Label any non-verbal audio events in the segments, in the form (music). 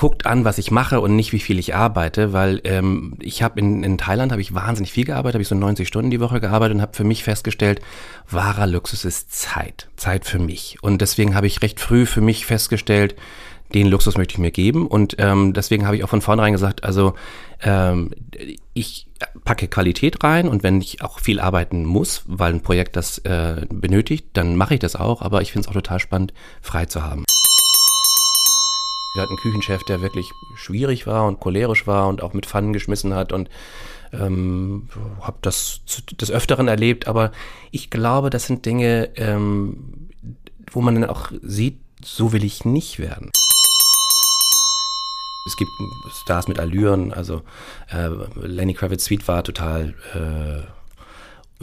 guckt an, was ich mache und nicht, wie viel ich arbeite, weil ähm, ich habe in, in Thailand habe ich wahnsinnig viel gearbeitet, habe ich so 90 Stunden die Woche gearbeitet und habe für mich festgestellt, wahrer Luxus ist Zeit, Zeit für mich. Und deswegen habe ich recht früh für mich festgestellt, den Luxus möchte ich mir geben und ähm, deswegen habe ich auch von vornherein gesagt, also ähm, ich packe Qualität rein und wenn ich auch viel arbeiten muss, weil ein Projekt das äh, benötigt, dann mache ich das auch, aber ich finde es auch total spannend, frei zu haben. Wir hatten einen Küchenchef, der wirklich schwierig war und cholerisch war und auch mit Pfannen geschmissen hat und ähm, habe das des Öfteren erlebt, aber ich glaube, das sind Dinge, ähm, wo man dann auch sieht, so will ich nicht werden. Es gibt Stars mit Allüren, also äh, Lenny Kravitz Sweet war total, äh,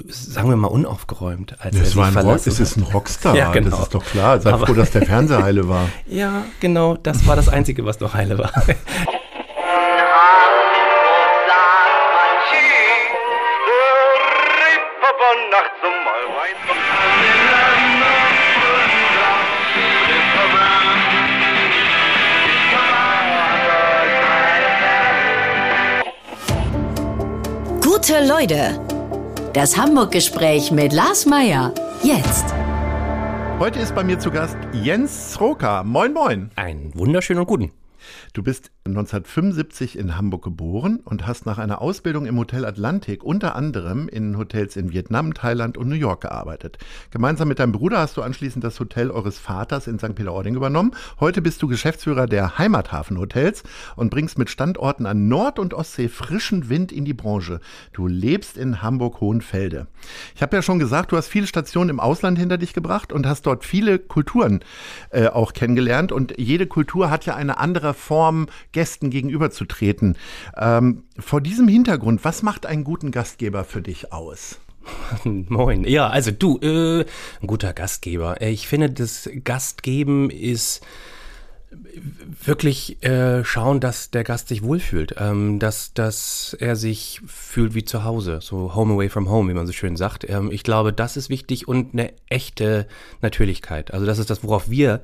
sagen wir mal, unaufgeräumt. Als das er war ein Rock, es ist ein Rockstar, (laughs) ja, genau. das ist doch klar. Sei Aber, froh, dass der Fernseher heile war. (laughs) ja, genau, das war das Einzige, was noch heile war. Gute Leute. Das Hamburg-Gespräch mit Lars Meier. Jetzt. Heute ist bei mir zu Gast Jens Sroka. Moin, moin. Einen wunderschönen und guten. Du bist 1975 in Hamburg geboren und hast nach einer Ausbildung im Hotel Atlantik unter anderem in Hotels in Vietnam, Thailand und New York gearbeitet. Gemeinsam mit deinem Bruder hast du anschließend das Hotel eures Vaters in St. Peter-Ording übernommen. Heute bist du Geschäftsführer der Heimathafen Hotels und bringst mit Standorten an Nord- und Ostsee frischen Wind in die Branche. Du lebst in Hamburg-Hohenfelde. Ich habe ja schon gesagt, du hast viele Stationen im Ausland hinter dich gebracht und hast dort viele Kulturen äh, auch kennengelernt und jede Kultur hat ja eine andere Form, Gästen gegenüberzutreten. Ähm, vor diesem Hintergrund, was macht einen guten Gastgeber für dich aus? (laughs) Moin. Ja, also du, äh, ein guter Gastgeber. Ich finde, das Gastgeben ist wirklich äh, schauen, dass der Gast sich wohlfühlt, ähm, dass, dass er sich fühlt wie zu Hause, so home away from home, wie man so schön sagt. Ähm, ich glaube, das ist wichtig und eine echte Natürlichkeit. Also das ist das, worauf wir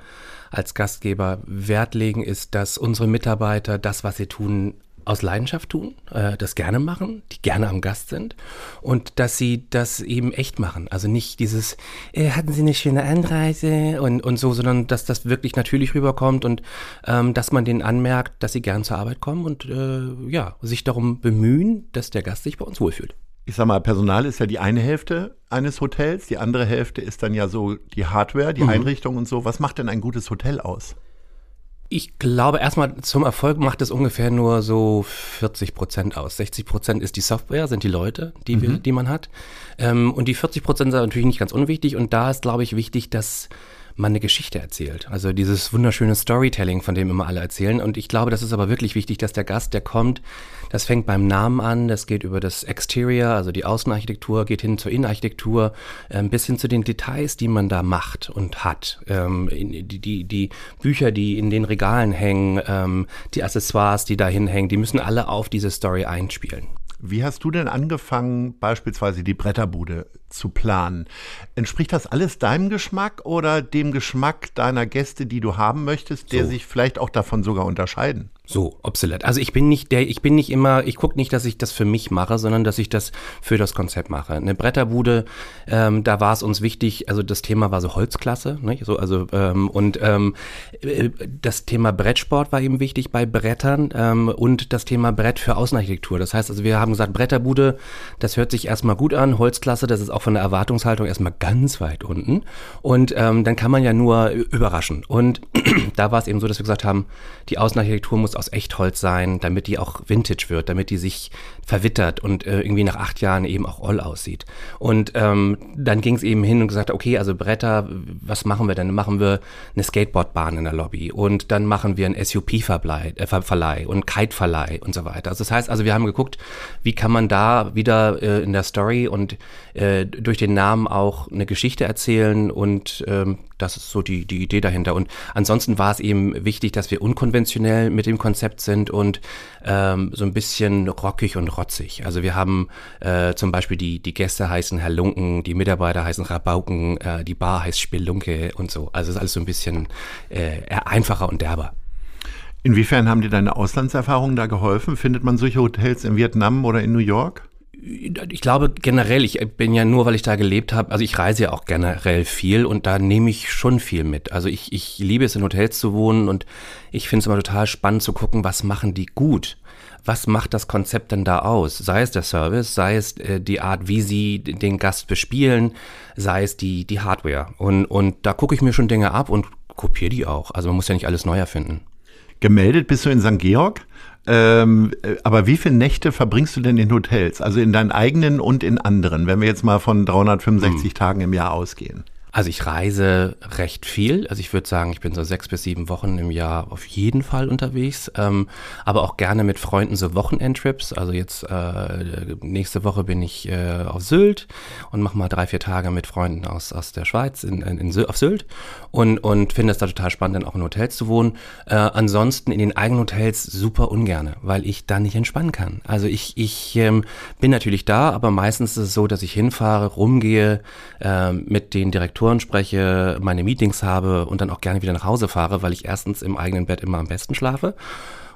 als Gastgeber Wert legen, ist, dass unsere Mitarbeiter das, was sie tun, aus Leidenschaft tun, äh, das gerne machen, die gerne am Gast sind und dass sie das eben echt machen. Also nicht dieses, äh, hatten sie eine schöne Anreise und, und so, sondern dass das wirklich natürlich rüberkommt und ähm, dass man denen anmerkt, dass sie gern zur Arbeit kommen und äh, ja, sich darum bemühen, dass der Gast sich bei uns wohlfühlt ich sag mal, Personal ist ja die eine Hälfte eines Hotels, die andere Hälfte ist dann ja so die Hardware, die mhm. Einrichtung und so. Was macht denn ein gutes Hotel aus? Ich glaube, erstmal zum Erfolg macht es ungefähr nur so 40 Prozent aus. 60 Prozent ist die Software, sind die Leute, die, wir, mhm. die man hat. Ähm, und die 40 Prozent sind natürlich nicht ganz unwichtig. Und da ist, glaube ich, wichtig, dass man eine Geschichte erzählt. Also dieses wunderschöne Storytelling, von dem immer alle erzählen. Und ich glaube, das ist aber wirklich wichtig, dass der Gast, der kommt, das fängt beim Namen an, das geht über das Exterior, also die Außenarchitektur, geht hin zur Innenarchitektur, ähm, bis hin zu den Details, die man da macht und hat. Ähm, die, die, die Bücher, die in den Regalen hängen, ähm, die Accessoires, die da hinhängen, die müssen alle auf diese Story einspielen. Wie hast du denn angefangen, beispielsweise die Bretterbude zu planen? Entspricht das alles deinem Geschmack oder dem Geschmack deiner Gäste, die du haben möchtest, der so. sich vielleicht auch davon sogar unterscheiden? So, obsolet. Also ich bin nicht der, ich bin nicht immer, ich gucke nicht, dass ich das für mich mache, sondern dass ich das für das Konzept mache. Eine Bretterbude, ähm, da war es uns wichtig, also das Thema war so Holzklasse, ne? so, also ähm, und ähm, äh, das Thema Brettsport war eben wichtig bei Brettern ähm, und das Thema Brett für Außenarchitektur. Das heißt also, wir haben gesagt, Bretterbude, das hört sich erstmal gut an, Holzklasse, das ist auch von der Erwartungshaltung erstmal ganz weit unten und ähm, dann kann man ja nur überraschen. Und (clears throat) da war es eben so, dass wir gesagt haben, die Außenarchitektur muss aus Echtholz sein, damit die auch Vintage wird, damit die sich verwittert und äh, irgendwie nach acht Jahren eben auch all aussieht. Und ähm, dann ging es eben hin und gesagt, okay, also Bretter, was machen wir denn? Dann machen wir eine Skateboardbahn in der Lobby und dann machen wir einen SUP-Verleih äh, und Kite-Verleih und so weiter. Also das heißt, also wir haben geguckt, wie kann man da wieder äh, in der Story und äh, durch den Namen auch eine Geschichte erzählen und ähm, das ist so die, die Idee dahinter. Und ansonsten war es eben wichtig, dass wir unkonventionell mit dem Konzept sind und ähm, so ein bisschen rockig und rotzig. Also wir haben äh, zum Beispiel die, die Gäste heißen Herr Lunken, die Mitarbeiter heißen Rabauken, äh, die Bar heißt Spelunke und so. Also ist alles so ein bisschen äh, einfacher und derber. Inwiefern haben dir deine Auslandserfahrungen da geholfen? Findet man solche Hotels in Vietnam oder in New York? Ich glaube generell, ich bin ja nur, weil ich da gelebt habe, also ich reise ja auch generell viel und da nehme ich schon viel mit. Also ich, ich liebe es in Hotels zu wohnen und ich finde es immer total spannend zu gucken, was machen die gut was macht das Konzept denn da aus? Sei es der Service, sei es äh, die Art, wie sie den Gast bespielen, sei es die, die Hardware. Und, und da gucke ich mir schon Dinge ab und kopiere die auch. Also man muss ja nicht alles neu erfinden. Gemeldet bist du in St. Georg? Ähm, äh, aber wie viele Nächte verbringst du denn in Hotels? Also in deinen eigenen und in anderen, wenn wir jetzt mal von 365 hm. Tagen im Jahr ausgehen? Also ich reise recht viel. Also ich würde sagen, ich bin so sechs bis sieben Wochen im Jahr auf jeden Fall unterwegs. Ähm, aber auch gerne mit Freunden so Wochenendtrips. Also jetzt äh, nächste Woche bin ich äh, auf Sylt und mache mal drei, vier Tage mit Freunden aus, aus der Schweiz in, in, in auf Sylt und, und finde es da total spannend, dann auch in Hotels zu wohnen. Äh, ansonsten in den eigenen Hotels super ungerne, weil ich da nicht entspannen kann. Also ich, ich ähm, bin natürlich da, aber meistens ist es so, dass ich hinfahre, rumgehe äh, mit den Direktoren Direktoren spreche, meine Meetings habe und dann auch gerne wieder nach Hause fahre, weil ich erstens im eigenen Bett immer am besten schlafe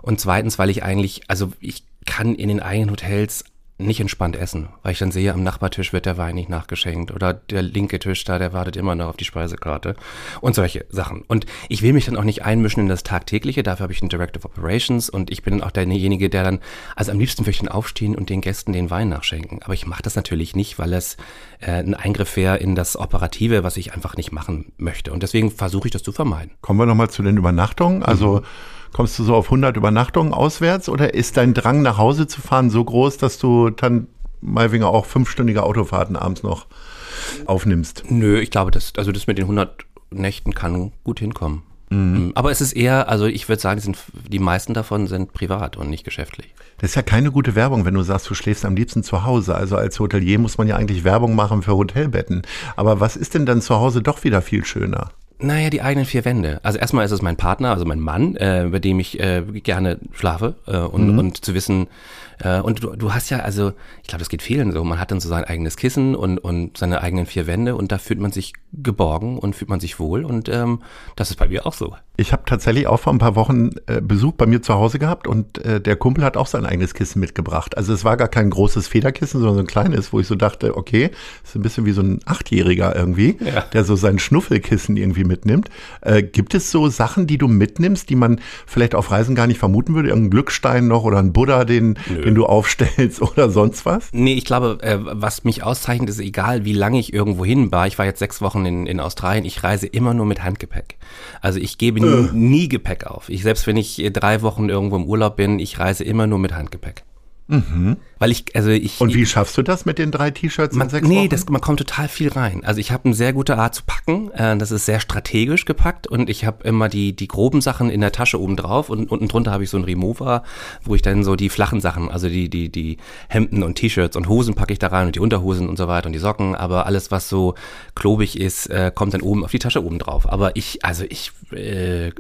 und zweitens, weil ich eigentlich, also ich kann in den eigenen Hotels nicht entspannt essen, weil ich dann sehe, am Nachbartisch wird der Wein nicht nachgeschenkt oder der linke Tisch da, der wartet immer noch auf die Speisekarte und solche Sachen. Und ich will mich dann auch nicht einmischen in das Tagtägliche, dafür habe ich ein Directive Operations und ich bin dann auch derjenige, der dann, also am liebsten möchte ich aufstehen und den Gästen den Wein nachschenken. Aber ich mache das natürlich nicht, weil es äh, ein Eingriff wäre in das Operative, was ich einfach nicht machen möchte. Und deswegen versuche ich das zu vermeiden. Kommen wir nochmal zu den Übernachtungen. Also mhm Kommst du so auf 100 Übernachtungen auswärts oder ist dein Drang nach Hause zu fahren so groß, dass du dann Malwinger auch fünfstündige Autofahrten abends noch aufnimmst? Nö, ich glaube, das, also das mit den 100 Nächten kann gut hinkommen. Mhm. Aber es ist eher, also ich würde sagen, sind, die meisten davon sind privat und nicht geschäftlich. Das ist ja keine gute Werbung, wenn du sagst, du schläfst am liebsten zu Hause. Also als Hotelier muss man ja eigentlich Werbung machen für Hotelbetten. Aber was ist denn dann zu Hause doch wieder viel schöner? Naja, die eigenen vier Wände. Also erstmal ist es mein Partner, also mein Mann, äh, bei dem ich äh, gerne schlafe äh, und, mhm. und zu wissen, äh, und du, du hast ja, also ich glaube, das geht vielen so, man hat dann so sein eigenes Kissen und, und seine eigenen vier Wände und da fühlt man sich geborgen und fühlt man sich wohl und ähm, das ist bei mir auch so. Ich habe tatsächlich auch vor ein paar Wochen äh, Besuch bei mir zu Hause gehabt und äh, der Kumpel hat auch sein eigenes Kissen mitgebracht. Also es war gar kein großes Federkissen, sondern so ein kleines, wo ich so dachte, okay, ist ein bisschen wie so ein Achtjähriger irgendwie, ja. der so sein Schnuffelkissen irgendwie mitnimmt. Äh, gibt es so Sachen, die du mitnimmst, die man vielleicht auf Reisen gar nicht vermuten würde? Irgendein Glückstein noch oder ein Buddha, den, den du aufstellst (laughs) oder sonst was? Nee, ich glaube, äh, was mich auszeichnet, ist egal, wie lange ich irgendwo hin war. Ich war jetzt sechs Wochen in, in Australien. Ich reise immer nur mit Handgepäck. Also ich gebe nie, nie Gepäck auf. Ich, selbst wenn ich drei Wochen irgendwo im Urlaub bin, ich reise immer nur mit Handgepäck. Mhm. Weil ich, also ich. Und wie schaffst du das mit den drei T-Shirts in sechs Nee, das, man kommt total viel rein. Also ich habe eine sehr gute Art zu packen. Äh, das ist sehr strategisch gepackt und ich habe immer die, die groben Sachen in der Tasche oben drauf und unten drunter habe ich so einen Remover, wo ich dann so die flachen Sachen, also die, die, die Hemden und T-Shirts und Hosen packe ich da rein und die Unterhosen und so weiter und die Socken. Aber alles, was so klobig ist, äh, kommt dann oben auf die Tasche oben drauf. Aber ich, also ich, äh,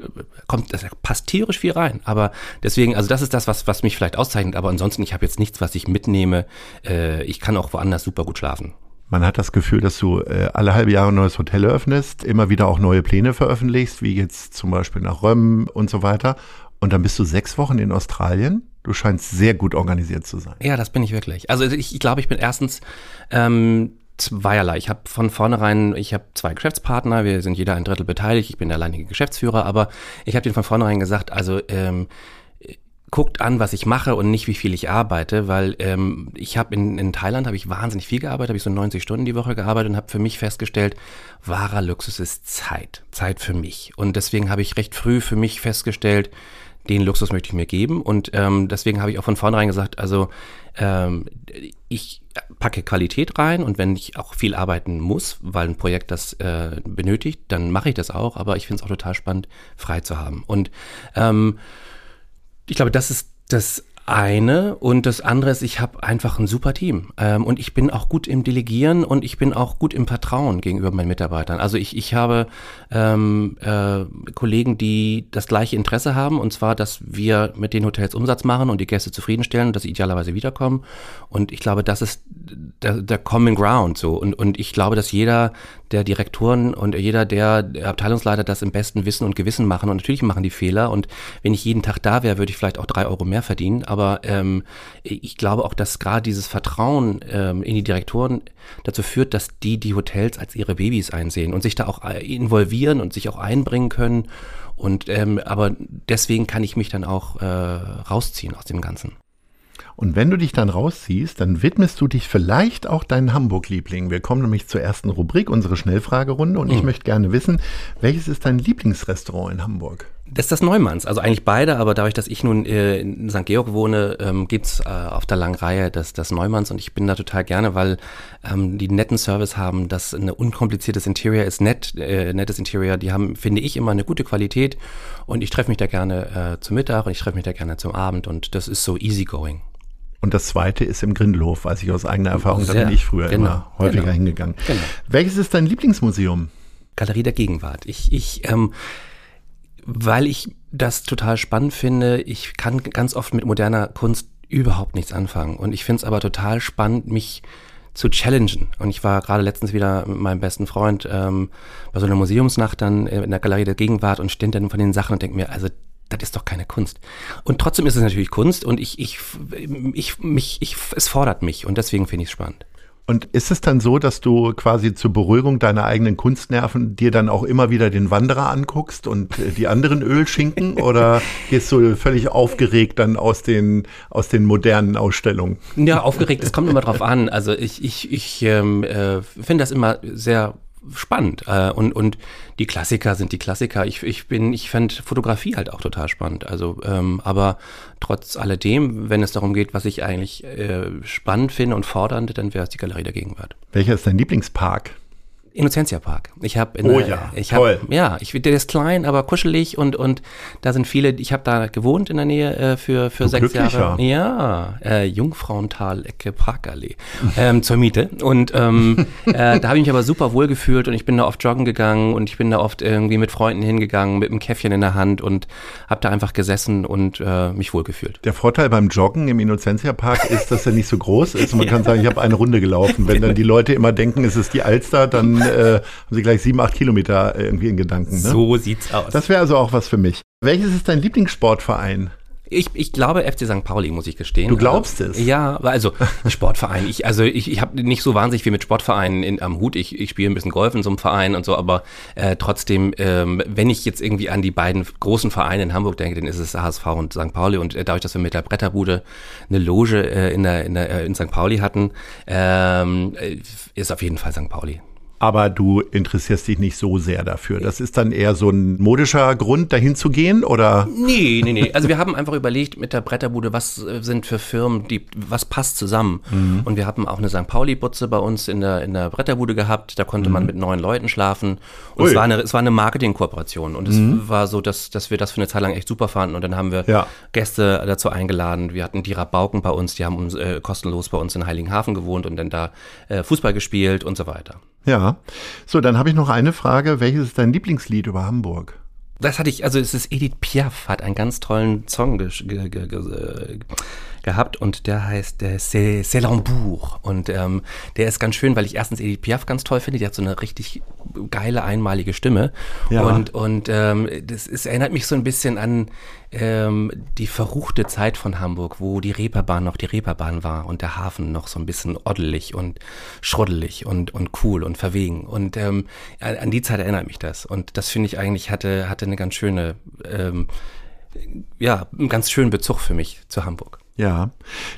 kommt, das passt tierisch viel rein. Aber deswegen, also das ist das, was, was mich vielleicht auszeichnet. Aber ansonsten, ich habe jetzt nichts, was ich mitnehme. Äh, ich kann auch woanders super gut schlafen. Man hat das Gefühl, dass du äh, alle halbe Jahre ein neues Hotel eröffnest, immer wieder auch neue Pläne veröffentlichst, wie jetzt zum Beispiel nach Röm und so weiter. Und dann bist du sechs Wochen in Australien. Du scheinst sehr gut organisiert zu sein. Ja, das bin ich wirklich. Also ich, ich glaube, ich bin erstens ähm, zweierlei. Ich habe von vornherein, ich habe zwei Geschäftspartner, wir sind jeder ein Drittel beteiligt, ich bin der alleinige Geschäftsführer, aber ich habe denen von vornherein gesagt, also ähm, guckt an, was ich mache und nicht, wie viel ich arbeite, weil ähm, ich habe in, in Thailand habe ich wahnsinnig viel gearbeitet, habe ich so 90 Stunden die Woche gearbeitet und habe für mich festgestellt, wahrer Luxus ist Zeit, Zeit für mich. Und deswegen habe ich recht früh für mich festgestellt, den Luxus möchte ich mir geben und ähm, deswegen habe ich auch von vornherein gesagt, also ähm, ich packe Qualität rein und wenn ich auch viel arbeiten muss, weil ein Projekt das äh, benötigt, dann mache ich das auch, aber ich finde es auch total spannend, frei zu haben. Und ähm, ich glaube, das ist das eine und das andere ist, ich habe einfach ein super Team ähm, und ich bin auch gut im Delegieren und ich bin auch gut im Vertrauen gegenüber meinen Mitarbeitern. Also ich, ich habe ähm, äh, Kollegen, die das gleiche Interesse haben und zwar, dass wir mit den Hotels Umsatz machen und die Gäste zufriedenstellen und dass sie idealerweise wiederkommen. Und ich glaube, das ist der, der Common Ground so und, und ich glaube, dass jeder der Direktoren und jeder der Abteilungsleiter das im besten Wissen und Gewissen machen. Und natürlich machen die Fehler. Und wenn ich jeden Tag da wäre, würde ich vielleicht auch drei Euro mehr verdienen. Aber ähm, ich glaube auch, dass gerade dieses Vertrauen ähm, in die Direktoren dazu führt, dass die die Hotels als ihre Babys einsehen und sich da auch äh, involvieren und sich auch einbringen können. Und ähm, aber deswegen kann ich mich dann auch äh, rausziehen aus dem Ganzen. Und wenn du dich dann rausziehst, dann widmest du dich vielleicht auch deinen Hamburg-Liebling. Wir kommen nämlich zur ersten Rubrik, unsere Schnellfragerunde. Und mhm. ich möchte gerne wissen, welches ist dein Lieblingsrestaurant in Hamburg? Das ist das Neumanns, also eigentlich beide, aber dadurch, dass ich nun äh, in St. Georg wohne, ähm, gibt's äh, auf der langen Reihe das, das Neumanns und ich bin da total gerne, weil ähm, die netten Service haben, das ein unkompliziertes Interior ist, nett, äh, nettes Interior, die haben, finde ich, immer eine gute Qualität und ich treffe mich da gerne äh, zum Mittag und ich treffe mich da gerne zum Abend und das ist so easygoing. Und das zweite ist im Grindelhof, weiß ich aus eigener Erfahrung, Sehr, da bin ich früher genau, immer häufiger genau, hingegangen. Genau. Welches ist dein Lieblingsmuseum? Galerie der Gegenwart. Ich, ich, ähm, weil ich das total spannend finde, ich kann ganz oft mit moderner Kunst überhaupt nichts anfangen. Und ich finde es aber total spannend, mich zu challengen. Und ich war gerade letztens wieder mit meinem besten Freund ähm, bei so einer Museumsnacht dann in der Galerie der Gegenwart und stand dann von den Sachen und denke mir, also das ist doch keine Kunst. Und trotzdem ist es natürlich Kunst und ich, ich, ich, mich, ich, es fordert mich und deswegen finde ich es spannend. Und ist es dann so, dass du quasi zur Beruhigung deiner eigenen Kunstnerven dir dann auch immer wieder den Wanderer anguckst und äh, die anderen Ölschinken (laughs) oder gehst du völlig aufgeregt dann aus den, aus den modernen Ausstellungen? Ja, aufgeregt, es kommt immer drauf an. Also ich, ich, ich ähm, äh, finde das immer sehr spannend. Äh, und, und die Klassiker sind die Klassiker. Ich, ich bin, ich fände Fotografie halt auch total spannend. Also, ähm, aber trotz alledem, wenn es darum geht, was ich eigentlich äh, spannend finde und fordernd, dann wäre es die Galerie der Gegenwart. Welcher ist dein Lieblingspark? Innocentia Park. Ich habe Oh ja, ich hab, toll. Ja, ich, der ist klein, aber kuschelig und und da sind viele. Ich habe da gewohnt in der Nähe äh, für für sechs Jahre. Ja, äh, Jungfrauental, Ecke Parkallee ähm, zur Miete und ähm, (laughs) äh, da habe ich mich aber super wohl gefühlt und ich bin da oft joggen gegangen und ich bin da oft irgendwie mit Freunden hingegangen mit einem Käffchen in der Hand und habe da einfach gesessen und äh, mich wohl gefühlt. Der Vorteil beim Joggen im Innocentia Park ist, dass er nicht so groß ist. Man (laughs) ja. kann sagen, ich habe eine Runde gelaufen. Wenn dann die Leute immer denken, es ist die Alster, dann äh, haben sie gleich sieben, acht Kilometer irgendwie in Gedanken. Ne? So sieht's aus. Das wäre also auch was für mich. Welches ist dein Lieblingssportverein? Ich, ich glaube FC St. Pauli, muss ich gestehen. Du glaubst es? Ja, also (laughs) Sportverein. Ich, also ich, ich habe nicht so wahnsinnig viel mit Sportvereinen in, am Hut. Ich, ich spiele ein bisschen Golf in so einem Verein und so, aber äh, trotzdem, ähm, wenn ich jetzt irgendwie an die beiden großen Vereine in Hamburg denke, dann ist es HSV und St. Pauli. Und äh, dadurch, dass wir mit der Bretterbude eine Loge äh, in, der, in, der, äh, in St. Pauli hatten, ähm, äh, ist auf jeden Fall St. Pauli aber du interessierst dich nicht so sehr dafür. Das ist dann eher so ein modischer Grund, dahin zu gehen, oder? Nee, nee, nee. Also wir haben einfach überlegt mit der Bretterbude, was äh, sind für Firmen, die, was passt zusammen. Mhm. Und wir haben auch eine St. Pauli-Butze bei uns in der, in der Bretterbude gehabt. Da konnte mhm. man mit neun Leuten schlafen. Und es war eine, es war eine Marketing-Kooperation. Und es mhm. war so, dass, dass wir das für eine Zeit lang echt super fanden. Und dann haben wir ja. Gäste dazu eingeladen. Wir hatten die Rabauken bei uns, die haben uns, äh, kostenlos bei uns in Heiligenhafen gewohnt und dann da äh, Fußball gespielt und so weiter. Ja. So, dann habe ich noch eine Frage. Welches ist dein Lieblingslied über Hamburg? Das hatte ich, also es ist Edith Piaf, hat einen ganz tollen Song gehabt und der heißt äh, C'est l'Hambourg und ähm, der ist ganz schön, weil ich erstens Edith Piaf ganz toll finde, die hat so eine richtig geile einmalige Stimme. Ja. und und ähm, das ist, erinnert mich so ein bisschen an ähm, die verruchte Zeit von Hamburg, wo die Reeperbahn noch die Reeperbahn war und der Hafen noch so ein bisschen oddelig und schruddelig und und cool und verwegen. Und ähm, an die Zeit erinnert mich das. Und das finde ich eigentlich hatte hatte eine ganz schöne ähm, ja, einen ganz schönen Bezug für mich zu Hamburg. Ja,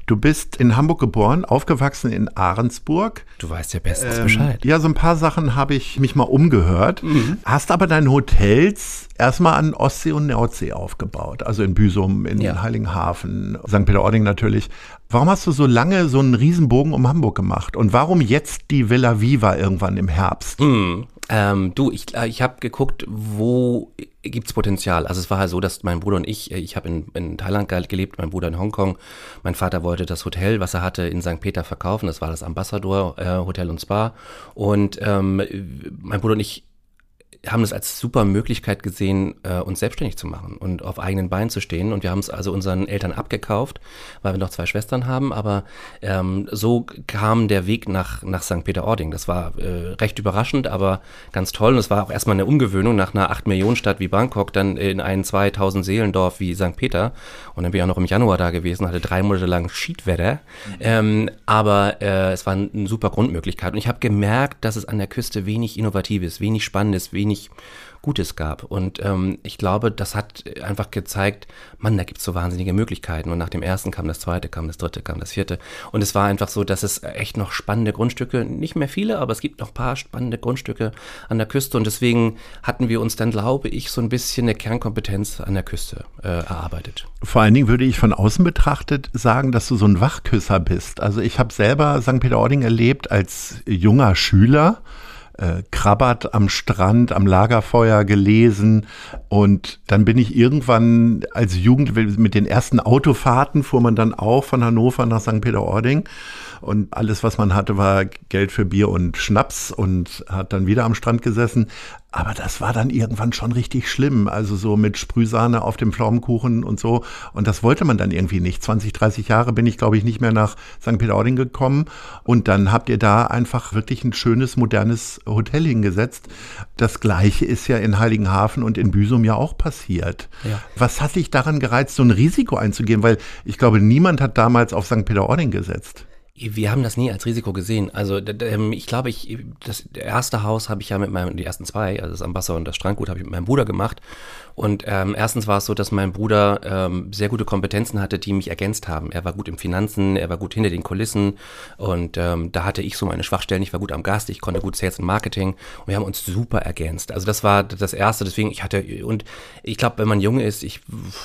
du bist in Hamburg geboren, aufgewachsen in Ahrensburg. Du weißt ja bestens ähm, Bescheid. Ja, so ein paar Sachen habe ich mich mal umgehört. Mhm. Hast aber deine Hotels erstmal an Ostsee und Nordsee aufgebaut. Also in Büsum, in ja. Heiligenhafen, St. Peter-Ording natürlich. Warum hast du so lange so einen Riesenbogen um Hamburg gemacht? Und warum jetzt die Villa Viva irgendwann im Herbst? Mhm. Ähm, du, ich, äh, ich habe geguckt, wo gibt's Potenzial. Also es war halt so, dass mein Bruder und ich, äh, ich habe in, in Thailand gelebt, mein Bruder in Hongkong. Mein Vater wollte das Hotel, was er hatte, in St. Peter verkaufen. Das war das Ambassador äh, Hotel und Spa. Und ähm, mein Bruder und ich haben es als super Möglichkeit gesehen, äh, uns selbstständig zu machen und auf eigenen Beinen zu stehen. Und wir haben es also unseren Eltern abgekauft, weil wir noch zwei Schwestern haben. Aber ähm, so kam der Weg nach, nach St. Peter-Ording. Das war äh, recht überraschend, aber ganz toll. Und es war auch erstmal eine Umgewöhnung nach einer 8-Millionen-Stadt wie Bangkok, dann in ein 2000 Seelendorf wie St. Peter. Und dann bin ich auch noch im Januar da gewesen, hatte drei Monate lang Schiedwetter. Ähm, aber äh, es war eine super Grundmöglichkeit. Und ich habe gemerkt, dass es an der Küste wenig Innovatives, wenig Spannendes, wenig wenig Gutes gab. Und ähm, ich glaube, das hat einfach gezeigt, Mann, da gibt es so wahnsinnige Möglichkeiten. Und nach dem ersten kam das zweite, kam das dritte, kam das vierte. Und es war einfach so, dass es echt noch spannende Grundstücke, nicht mehr viele, aber es gibt noch paar spannende Grundstücke an der Küste. Und deswegen hatten wir uns dann, glaube ich, so ein bisschen eine Kernkompetenz an der Küste äh, erarbeitet. Vor allen Dingen würde ich von außen betrachtet sagen, dass du so ein Wachküsser bist. Also ich habe selber St. Peter-Ording erlebt als junger Schüler äh, Krabbert am Strand, am Lagerfeuer gelesen. Und dann bin ich irgendwann als Jugend mit den ersten Autofahrten fuhr man dann auch von Hannover nach St. Peter-Ording. Und alles, was man hatte, war Geld für Bier und Schnaps und hat dann wieder am Strand gesessen. Aber das war dann irgendwann schon richtig schlimm. Also so mit Sprühsahne auf dem Pflaumenkuchen und so. Und das wollte man dann irgendwie nicht. 20, 30 Jahre bin ich, glaube ich, nicht mehr nach St. Peter-Ording gekommen. Und dann habt ihr da einfach wirklich ein schönes, modernes Hotel hingesetzt. Das Gleiche ist ja in Heiligenhafen und in Büsum ja auch passiert. Ja. Was hat dich daran gereizt, so ein Risiko einzugehen? Weil ich glaube, niemand hat damals auf St. Peter-Ording gesetzt. Wir haben das nie als Risiko gesehen. Also ähm, ich glaube, ich das erste Haus habe ich ja mit meinem, die ersten zwei, also das Ambassador und das Strandgut, habe ich mit meinem Bruder gemacht. Und ähm, erstens war es so, dass mein Bruder ähm, sehr gute Kompetenzen hatte, die mich ergänzt haben. Er war gut im Finanzen, er war gut hinter den Kulissen und ähm, da hatte ich so meine Schwachstellen. Ich war gut am Gast, ich konnte gut Sales und Marketing und wir haben uns super ergänzt. Also das war das Erste. Deswegen, ich hatte, und ich glaube, wenn man jung ist, ich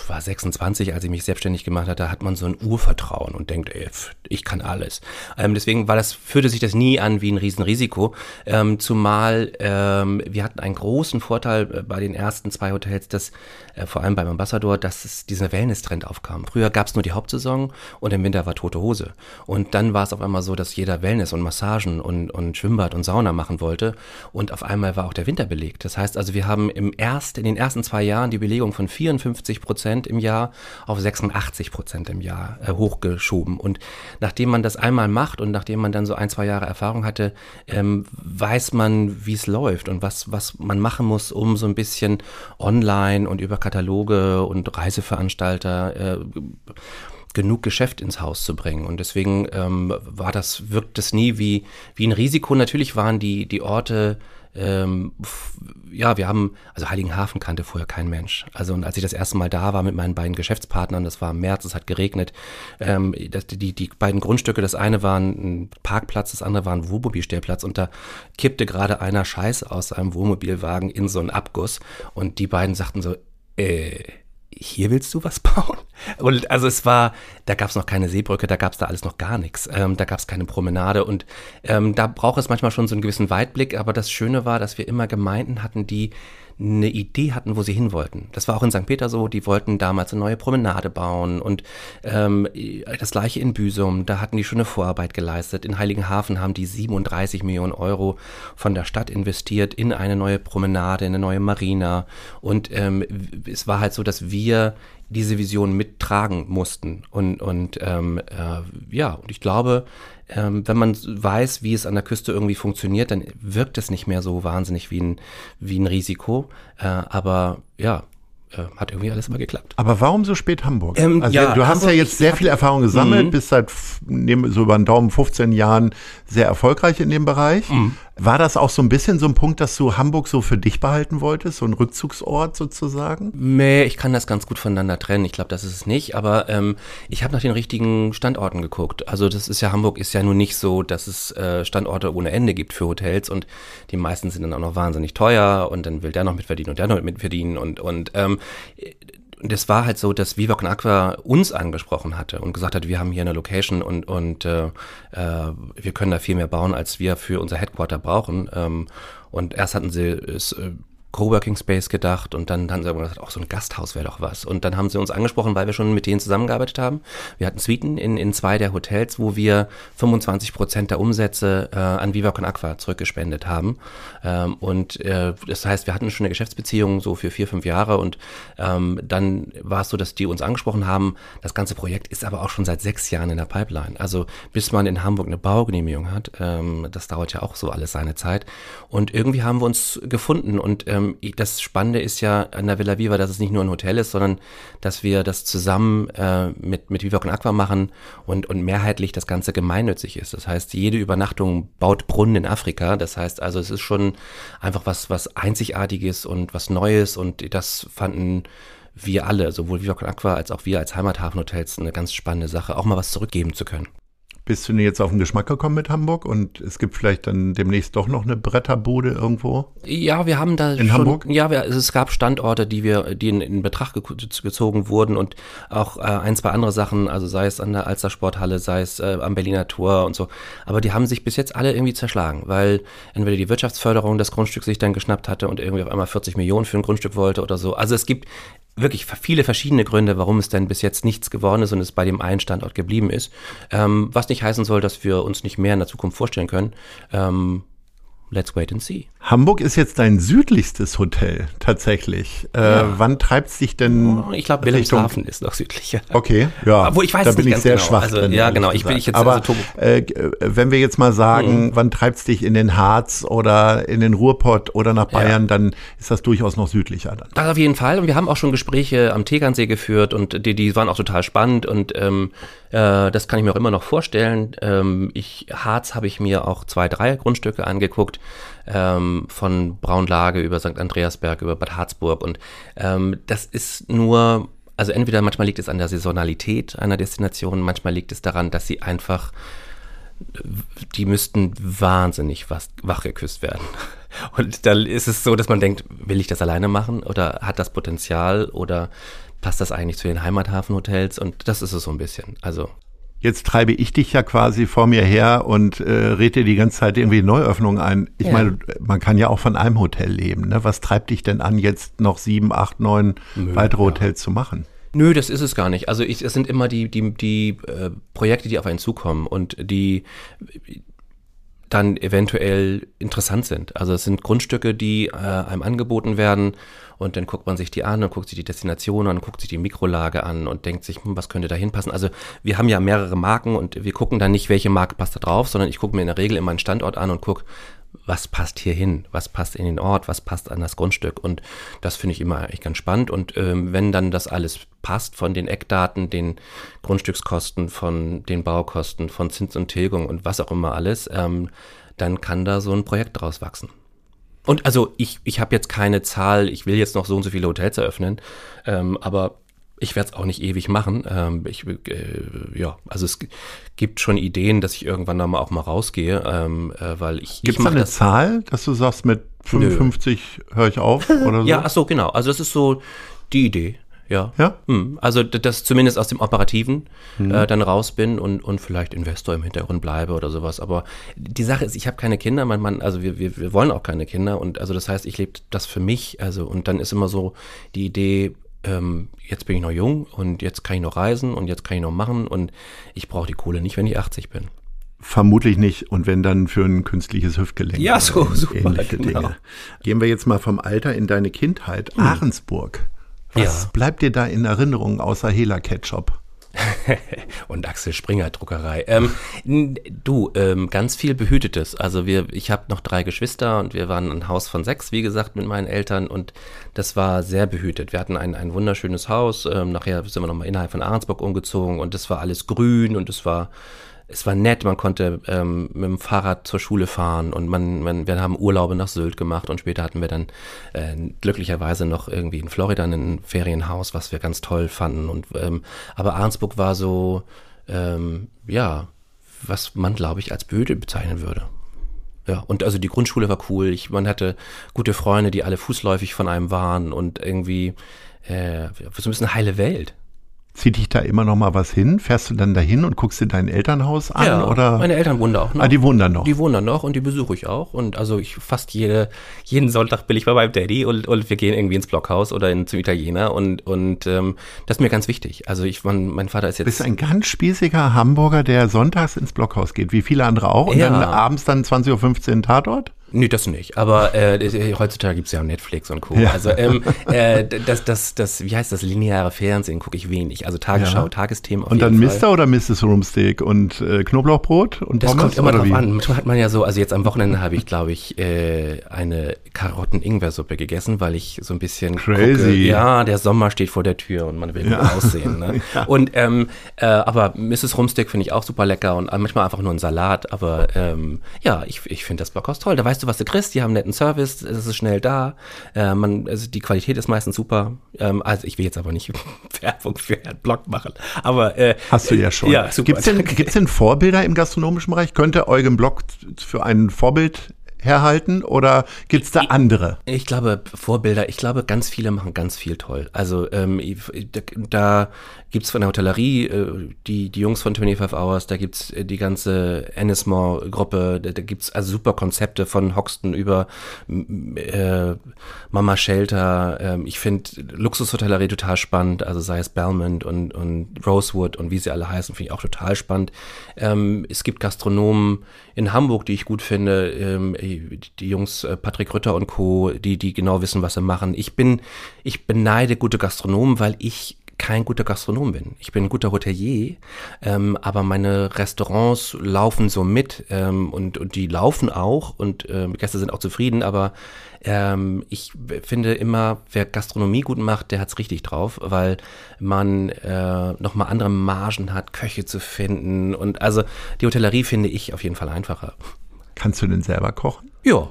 war 26, als ich mich selbstständig gemacht hatte, hat man so ein Urvertrauen und denkt, ey, ich kann alles. Ähm, deswegen war das, fühlte sich das nie an wie ein Riesenrisiko. Ähm, zumal ähm, wir hatten einen großen Vorteil äh, bei den ersten zwei Hotels, dass äh, vor allem beim Ambassador, dass es dieser Wellness-Trend aufkam. Früher gab es nur die Hauptsaison und im Winter war tote Hose. Und dann war es auf einmal so, dass jeder Wellness und Massagen und, und Schwimmbad und Sauna machen wollte. Und auf einmal war auch der Winter belegt. Das heißt also, wir haben im erst, in den ersten zwei Jahren die Belegung von 54 Prozent im Jahr auf 86 Prozent im Jahr äh, hochgeschoben. Und nachdem man das einmal macht und nachdem man dann so ein, zwei Jahre Erfahrung hatte, ähm, weiß man, wie es läuft und was, was man machen muss, um so ein bisschen online und über Kataloge und Reiseveranstalter äh, genug Geschäft ins Haus zu bringen. Und deswegen ähm, war das, wirkt es nie wie, wie ein Risiko. Natürlich waren die, die Orte ähm, ja, wir haben, also Heiligenhafen kannte vorher kein Mensch. Also und als ich das erste Mal da war mit meinen beiden Geschäftspartnern, das war im März, es hat geregnet, ähm, das, die, die beiden Grundstücke, das eine war ein Parkplatz, das andere war ein Wohnmobilstellplatz und da kippte gerade einer Scheiß aus einem Wohnmobilwagen in so einen Abguss und die beiden sagten so, äh, hier willst du was (laughs) bauen? Und also es war, da gab es noch keine Seebrücke, da gab es da alles noch gar nichts. Ähm, da gab es keine Promenade und ähm, da braucht es manchmal schon so einen gewissen Weitblick. Aber das Schöne war, dass wir immer Gemeinden hatten, die eine Idee hatten, wo sie hin wollten. Das war auch in St. Peter so, die wollten damals eine neue Promenade bauen und ähm, das gleiche in Büsum, da hatten die schon eine Vorarbeit geleistet. In Heiligenhafen haben die 37 Millionen Euro von der Stadt investiert in eine neue Promenade, in eine neue Marina und ähm, es war halt so, dass wir diese Vision mittragen mussten und, und ähm, äh, ja, und ich glaube, ähm, wenn man weiß, wie es an der Küste irgendwie funktioniert, dann wirkt es nicht mehr so wahnsinnig wie ein, wie ein Risiko. Äh, aber ja, äh, hat irgendwie alles mal geklappt. Aber warum so spät Hamburg? Ähm, also ja, du hast Hamburg, ja jetzt sehr viel Erfahrung gesammelt, mhm. bist seit so über den Daumen 15 Jahren sehr erfolgreich in dem Bereich. Mhm. War das auch so ein bisschen so ein Punkt, dass du Hamburg so für dich behalten wolltest, so ein Rückzugsort sozusagen? Nee, ich kann das ganz gut voneinander trennen. Ich glaube, das ist es nicht, aber ähm, ich habe nach den richtigen Standorten geguckt. Also das ist ja, Hamburg ist ja nun nicht so, dass es äh, Standorte ohne Ende gibt für Hotels und die meisten sind dann auch noch wahnsinnig teuer und dann will der noch mitverdienen und der noch mitverdienen und, und ähm, es war halt so, dass Viva Con Aqua uns angesprochen hatte und gesagt hat, wir haben hier eine Location und, und äh, äh, wir können da viel mehr bauen, als wir für unser Headquarter brauchen. Ähm, und erst hatten sie es äh, Coworking Space gedacht und dann, dann haben sie gesagt, auch so ein Gasthaus wäre doch was. Und dann haben sie uns angesprochen, weil wir schon mit denen zusammengearbeitet haben. Wir hatten Suiten in, in zwei der Hotels, wo wir 25 Prozent der Umsätze äh, an Viva Con Aqua zurückgespendet haben. Ähm, und äh, das heißt, wir hatten schon eine Geschäftsbeziehung so für vier, fünf Jahre und ähm, dann war es so, dass die uns angesprochen haben. Das ganze Projekt ist aber auch schon seit sechs Jahren in der Pipeline. Also bis man in Hamburg eine Baugenehmigung hat, ähm, das dauert ja auch so alles seine Zeit. Und irgendwie haben wir uns gefunden und ähm, ähm, das Spannende ist ja an der Villa Viva, dass es nicht nur ein Hotel ist, sondern dass wir das zusammen äh, mit, mit Viva con Aqua machen und, und mehrheitlich das Ganze gemeinnützig ist. Das heißt, jede Übernachtung baut Brunnen in Afrika. Das heißt also, es ist schon einfach was, was Einzigartiges und was Neues und das fanden wir alle, sowohl Viva Aqua als auch wir als Heimathafenhotels, eine ganz spannende Sache, auch mal was zurückgeben zu können. Bist du denn jetzt auf den Geschmack gekommen mit Hamburg und es gibt vielleicht dann demnächst doch noch eine Bretterbude irgendwo? Ja, wir haben da in schon, Hamburg. Ja, wir, es gab Standorte, die wir, die in, in Betracht gezogen wurden und auch äh, ein, zwei andere Sachen, also sei es an der Alster Sporthalle, sei es äh, am Berliner Tor und so. Aber die haben sich bis jetzt alle irgendwie zerschlagen, weil entweder die Wirtschaftsförderung das Grundstück sich dann geschnappt hatte und irgendwie auf einmal 40 Millionen für ein Grundstück wollte oder so. Also es gibt wirklich viele verschiedene Gründe, warum es denn bis jetzt nichts geworden ist und es bei dem einen Standort geblieben ist. Ähm, was nicht heißen soll, dass wir uns nicht mehr in der Zukunft vorstellen können. Ähm, let's wait and see. Hamburg ist jetzt dein südlichstes Hotel tatsächlich. Äh, ja. Wann treibt es dich denn? Oh, ich glaube, Wilhelmshaven ist noch südlicher. Okay, ja. Wo ich weiß da bin ich sehr genau. schwach also, drin. Ja, genau. Ich bin ich jetzt Aber also äh, wenn wir jetzt mal sagen, mhm. wann treibt es dich in den Harz oder in den Ruhrpott oder nach Bayern, ja. dann ist das durchaus noch südlicher dann. Das auf jeden Fall. Und wir haben auch schon Gespräche am Tegernsee geführt und die, die waren auch total spannend und ähm, äh, das kann ich mir auch immer noch vorstellen. Ähm, ich Harz habe ich mir auch zwei, drei Grundstücke angeguckt ähm, von Braunlage über St. Andreasberg, über Bad Harzburg. Und ähm, das ist nur, also entweder manchmal liegt es an der Saisonalität einer Destination, manchmal liegt es daran, dass sie einfach, die müssten wahnsinnig was, wachgeküsst werden. (laughs) Und da ist es so, dass man denkt, will ich das alleine machen oder hat das Potenzial oder passt das eigentlich zu den Heimathafenhotels? Und das ist es so ein bisschen. Also Jetzt treibe ich dich ja quasi vor mir her und äh, rede die ganze Zeit irgendwie Neuöffnungen ein. Ich ja. meine, man kann ja auch von einem Hotel leben. Ne? Was treibt dich denn an, jetzt noch sieben, acht, neun Nö, weitere ja. Hotels zu machen? Nö, das ist es gar nicht. Also ich, es sind immer die, die, die äh, Projekte, die auf einen zukommen und die dann eventuell interessant sind. Also es sind Grundstücke, die äh, einem angeboten werden und dann guckt man sich die an und guckt sich die Destination an, guckt sich die Mikrolage an und denkt sich, hm, was könnte da hinpassen. Also wir haben ja mehrere Marken und wir gucken dann nicht, welche Marke passt da drauf, sondern ich gucke mir in der Regel immer einen Standort an und gucke, was passt hier hin, was passt in den Ort, was passt an das Grundstück. Und das finde ich immer eigentlich ganz spannend. Und ähm, wenn dann das alles passt von den Eckdaten, den Grundstückskosten, von den Baukosten, von Zins und Tilgung und was auch immer alles, ähm, dann kann da so ein Projekt draus wachsen. Und also ich, ich habe jetzt keine Zahl, ich will jetzt noch so und so viele Hotels eröffnen, ähm, aber ich werde es auch nicht ewig machen. Ähm, ich, äh, ja, also es gibt schon Ideen, dass ich irgendwann da mal auch mal rausgehe, ähm, äh, weil ich. Gibt es eine das, Zahl, dass du sagst, mit 55 höre ich auf (laughs) oder so? ja, ach so, genau. Also das ist so die Idee. Ja. Ja? Hm. Also, dass zumindest aus dem Operativen hm. äh, dann raus bin und, und vielleicht Investor im Hintergrund bleibe oder sowas. Aber die Sache ist, ich habe keine Kinder, mein Mann, also wir, wir, wir wollen auch keine Kinder und also das heißt, ich lebe das für mich. Also, und dann ist immer so die Idee, ähm, jetzt bin ich noch jung und jetzt kann ich noch reisen und jetzt kann ich noch machen und ich brauche die Kohle nicht, wenn ich 80 bin. Vermutlich nicht. Und wenn dann für ein künstliches Hüftgelenk. Ja, so, super. Ähnliche genau. Dinge. Gehen wir jetzt mal vom Alter in deine Kindheit. Hm. Ahrensburg. Was ja. bleibt dir da in Erinnerung außer Hela Ketchup? (laughs) und Axel Springer Druckerei. Ähm, du, ähm, ganz viel Behütetes. Also wir, ich habe noch drei Geschwister und wir waren ein Haus von sechs, wie gesagt, mit meinen Eltern und das war sehr behütet. Wir hatten ein, ein wunderschönes Haus. Ähm, nachher sind wir nochmal innerhalb von Ahrensburg umgezogen und das war alles grün und es war es war nett, man konnte ähm, mit dem Fahrrad zur Schule fahren und man, man, wir haben Urlaube nach Sylt gemacht und später hatten wir dann äh, glücklicherweise noch irgendwie in Florida ein Ferienhaus, was wir ganz toll fanden. Und ähm, aber Arnsburg war so, ähm, ja, was man glaube ich als Böde bezeichnen würde. Ja, und also die Grundschule war cool. Ich, man hatte gute Freunde, die alle fußläufig von einem waren und irgendwie äh, so ein bisschen heile Welt. Zieht dich da immer noch mal was hin? Fährst du dann dahin und guckst dir dein Elternhaus an? Ja, oder? meine Eltern wohnen da auch noch. Ah, die wohnen da noch. Die wohnen da noch und die besuche ich auch. Und also ich fast jede, jeden Sonntag bin ich bei meinem Daddy und, und wir gehen irgendwie ins Blockhaus oder in, zum Italiener und, und ähm, das ist mir ganz wichtig. Also ich, mein, mein Vater ist jetzt. Bist ein ganz spießiger Hamburger, der sonntags ins Blockhaus geht, wie viele andere auch, und Ja. dann abends dann 20.15 Uhr Tatort? Nee, das nicht. Aber äh, heutzutage gibt's ja auch Netflix und Co. Ja. Also ähm, äh, das, das, das, wie heißt das, lineare Fernsehen gucke ich wenig. Also Tagesschau, Ja. Tagesthemen auf Und dann. Mr. oder Mrs. Rumsteak und äh, Knoblauchbrot und Das Pommes kommt immer drauf wie? an. Manchmal hat man ja so, also jetzt am Wochenende habe ich, glaube ich, äh, eine Karotten-Ingwer-Suppe gegessen, weil ich so ein bisschen Crazy. gucke, ja, der Sommer steht vor der Tür und man will Ja. gut aussehen. Ne? (laughs) Und ähm, äh, aber Mrs. Rumsteak finde ich auch super lecker und manchmal einfach nur ein Salat. Aber ähm, ja, ich, ich finde das Blockhaus toll. Da weißt du, was du kriegst. Die haben einen netten Service, es ist schnell da. Äh, man, also die Qualität ist meistens super. Ähm, also ich will jetzt aber nicht (laughs) Werbung für Herrn Block machen. Aber äh, Hast du ja schon. Ja, super. Gibt's denn, gibt's denn Vorbilder im gastronomischen Bereich? Könnte Eugen Block für ein Vorbild herhalten oder gibt's da andere? Ich glaube, Vorbilder, ich glaube, ganz viele machen ganz viel toll. Also ähm, ich- da, da gibt's von der Hotellerie äh, die, die Jungs von 25 Hours, da gibt's äh, die ganze Ennismore-Gruppe, da, da gibt's also super Konzepte von Hoxton über äh, Mama Shelter. Ähm, ich finde Luxushotellerie total spannend, also sei es Belmont und, und Rosewood und wie sie alle heißen, finde ich auch total spannend. Ähm, es gibt Gastronomen in Hamburg, die ich gut finde, die Jungs äh, Patrick Rütter und Co., die, die genau wissen, was sie machen. Ich bin, ich beneide gute Gastronomen, weil ich kein guter Gastronom bin. Ich bin ein guter Hotelier, ähm, aber meine Restaurants laufen so mit ähm, und, und die laufen auch und die Gäste sind auch zufrieden, aber ähm, ich finde immer, wer Gastronomie gut macht, der hat's richtig drauf, weil man äh, nochmal andere Margen hat, Köche zu finden und also die Hotellerie finde ich auf jeden Fall einfacher. Kannst du denn selber kochen? Ja,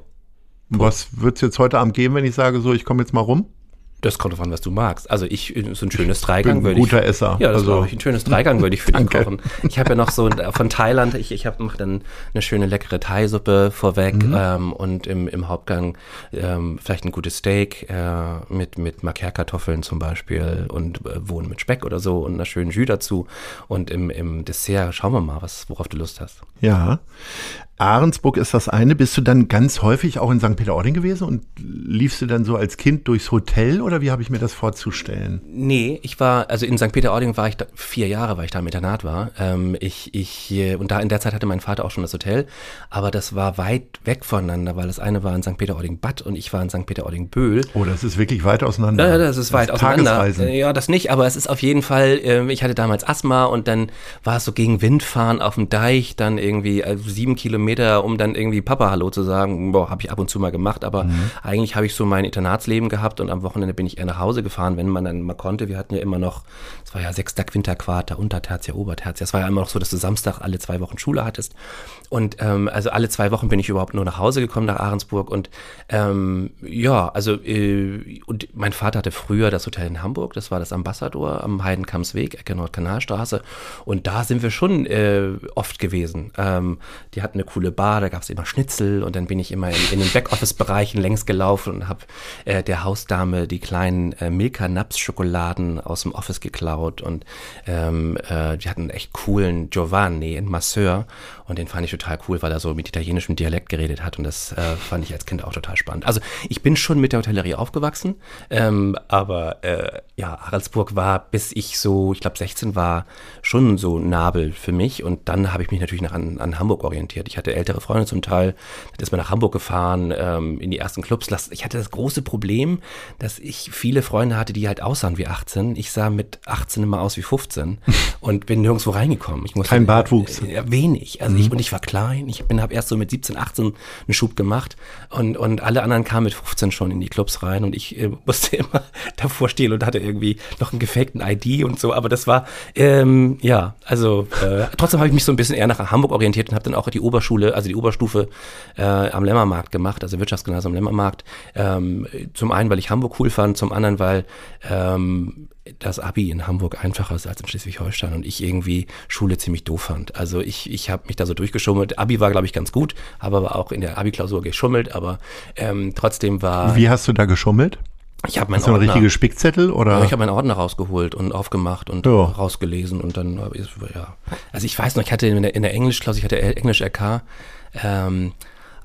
Was wird's jetzt heute Abend geben, wenn ich sage, so, ich komme jetzt mal rum? Das kommt davon, was du magst. Also ich, so ein schönes Dreigang würde ich. guter Esser. Ja, das Also- ich. Ein schönes Dreigang würde ich für (laughs) dich kochen. Ich habe ja noch so ein- von Thailand, ich, ich habe mache dann eine schöne leckere Thai-Suppe vorweg Mhm. ähm, und im, im Hauptgang ähm, vielleicht ein gutes Steak äh, mit, mit Macaire-Kartoffeln zum Beispiel und äh, Wohnen mit Speck oder so und einer schönen Jus dazu. Und im, im Dessert schauen wir mal, was, worauf du Lust hast. Ja. Ahrensburg ist das eine. Bist du dann ganz häufig auch in St. Peter-Ording gewesen und liefst du dann so als Kind durchs Hotel oder wie habe ich mir das vorzustellen? Nee, ich war, also in St. Peter-Ording war ich da, vier Jahre, weil ich da im Internat war. Ähm, ich, ich, äh, und da in der Zeit hatte mein Vater auch schon das Hotel, aber das war weit weg voneinander, weil das eine war in St. Peter-Ording-Bad und ich war in St. Peter-Ording-Böhl. Oh, das ist wirklich weit auseinander. Ja, das ist weit auseinander. Tagesreisen. Äh, Ja, das nicht, aber es ist auf jeden Fall, ähm, ich hatte damals Asthma und dann war es so gegen Windfahren auf dem Deich, dann irgendwie äh, sieben Kilometer, um dann irgendwie Papa Hallo zu sagen. Boah, habe ich ab und zu mal gemacht, aber Mhm. eigentlich habe ich so mein Internatsleben gehabt und am Wochenende bin ich eher nach Hause gefahren, wenn man dann mal konnte. Wir hatten ja immer noch, es war ja sechster Quinterquarter, Untertertia, Obertertia. Es war ja immer noch so, dass du Samstag alle zwei Wochen Schule hattest. Und ähm, also alle zwei Wochen bin ich überhaupt nur nach Hause gekommen, nach Ahrensburg. Und ähm, ja, also äh, und mein Vater hatte früher das Hotel in Hamburg, das war das Ambassador am Heidenkampsweg, Ecke Nordkanalstraße. Und da sind wir schon äh, oft gewesen. Ähm, die hatten eine coole Bar, da gab es immer Schnitzel und dann bin ich immer in, in den Backoffice-Bereichen längs gelaufen und habe äh, der Hausdame die kleinen äh, Milka-Naps-Schokoladen aus dem Office geklaut und ähm, äh, die hatten einen echt coolen Giovanni, einen Masseur und den fand ich total cool, weil er so mit italienischem Dialekt geredet hat und das äh, fand ich als Kind auch total spannend. Also ich bin schon mit der Hotellerie aufgewachsen, ähm, aber äh, ja, Haraldsburg war, bis ich so, ich glaube 16 war, schon so Nabel für mich und dann habe ich mich natürlich nach an, an Hamburg orientiert. Ich hatte ältere Freunde zum Teil, da ist man nach Hamburg gefahren, ähm, in die ersten Clubs. Ich hatte das große Problem, dass ich viele Freunde hatte, die halt aussahen wie 18. Ich sah mit 18 immer aus wie 15 (laughs) und bin nirgendwo reingekommen. Ich musste, Kein Bartwuchs. ja, wenig. Also ich, und ich war klein. Ich bin, habe erst so mit 17, 18 einen Schub gemacht und, und alle anderen kamen mit 15 schon in die Clubs rein und ich äh, (laughs) musste immer davor stehen und hatte irgendwie noch einen gefakten ID und so. Aber das war, ähm, ja, also äh, trotzdem habe ich mich so ein bisschen eher nach Hamburg orientiert und habe dann auch die Oberschule, also die Oberstufe äh, am Lämmermarkt gemacht, also Wirtschaftsgymnasium am Lämmermarkt. Ähm, zum einen, weil ich Hamburg cool fand, zum anderen, weil ähm, das Abi in Hamburg einfacher ist als in Schleswig-Holstein und ich irgendwie Schule ziemlich doof fand. Also ich, ich habe mich da so durchgeschummelt. Abi war, glaube ich, ganz gut, habe aber auch in der Abi-Klausur geschummelt, aber ähm, trotzdem war Wie hast du da geschummelt? Ich habe meinen Hast du Ordner, richtigen Spickzettel oder? Ja, ich habe meinen Ordner rausgeholt und aufgemacht und Ja. rausgelesen und dann, ja. Also ich weiß noch, ich hatte in der, in der Englischklasse, ich hatte Englisch RK, ähm,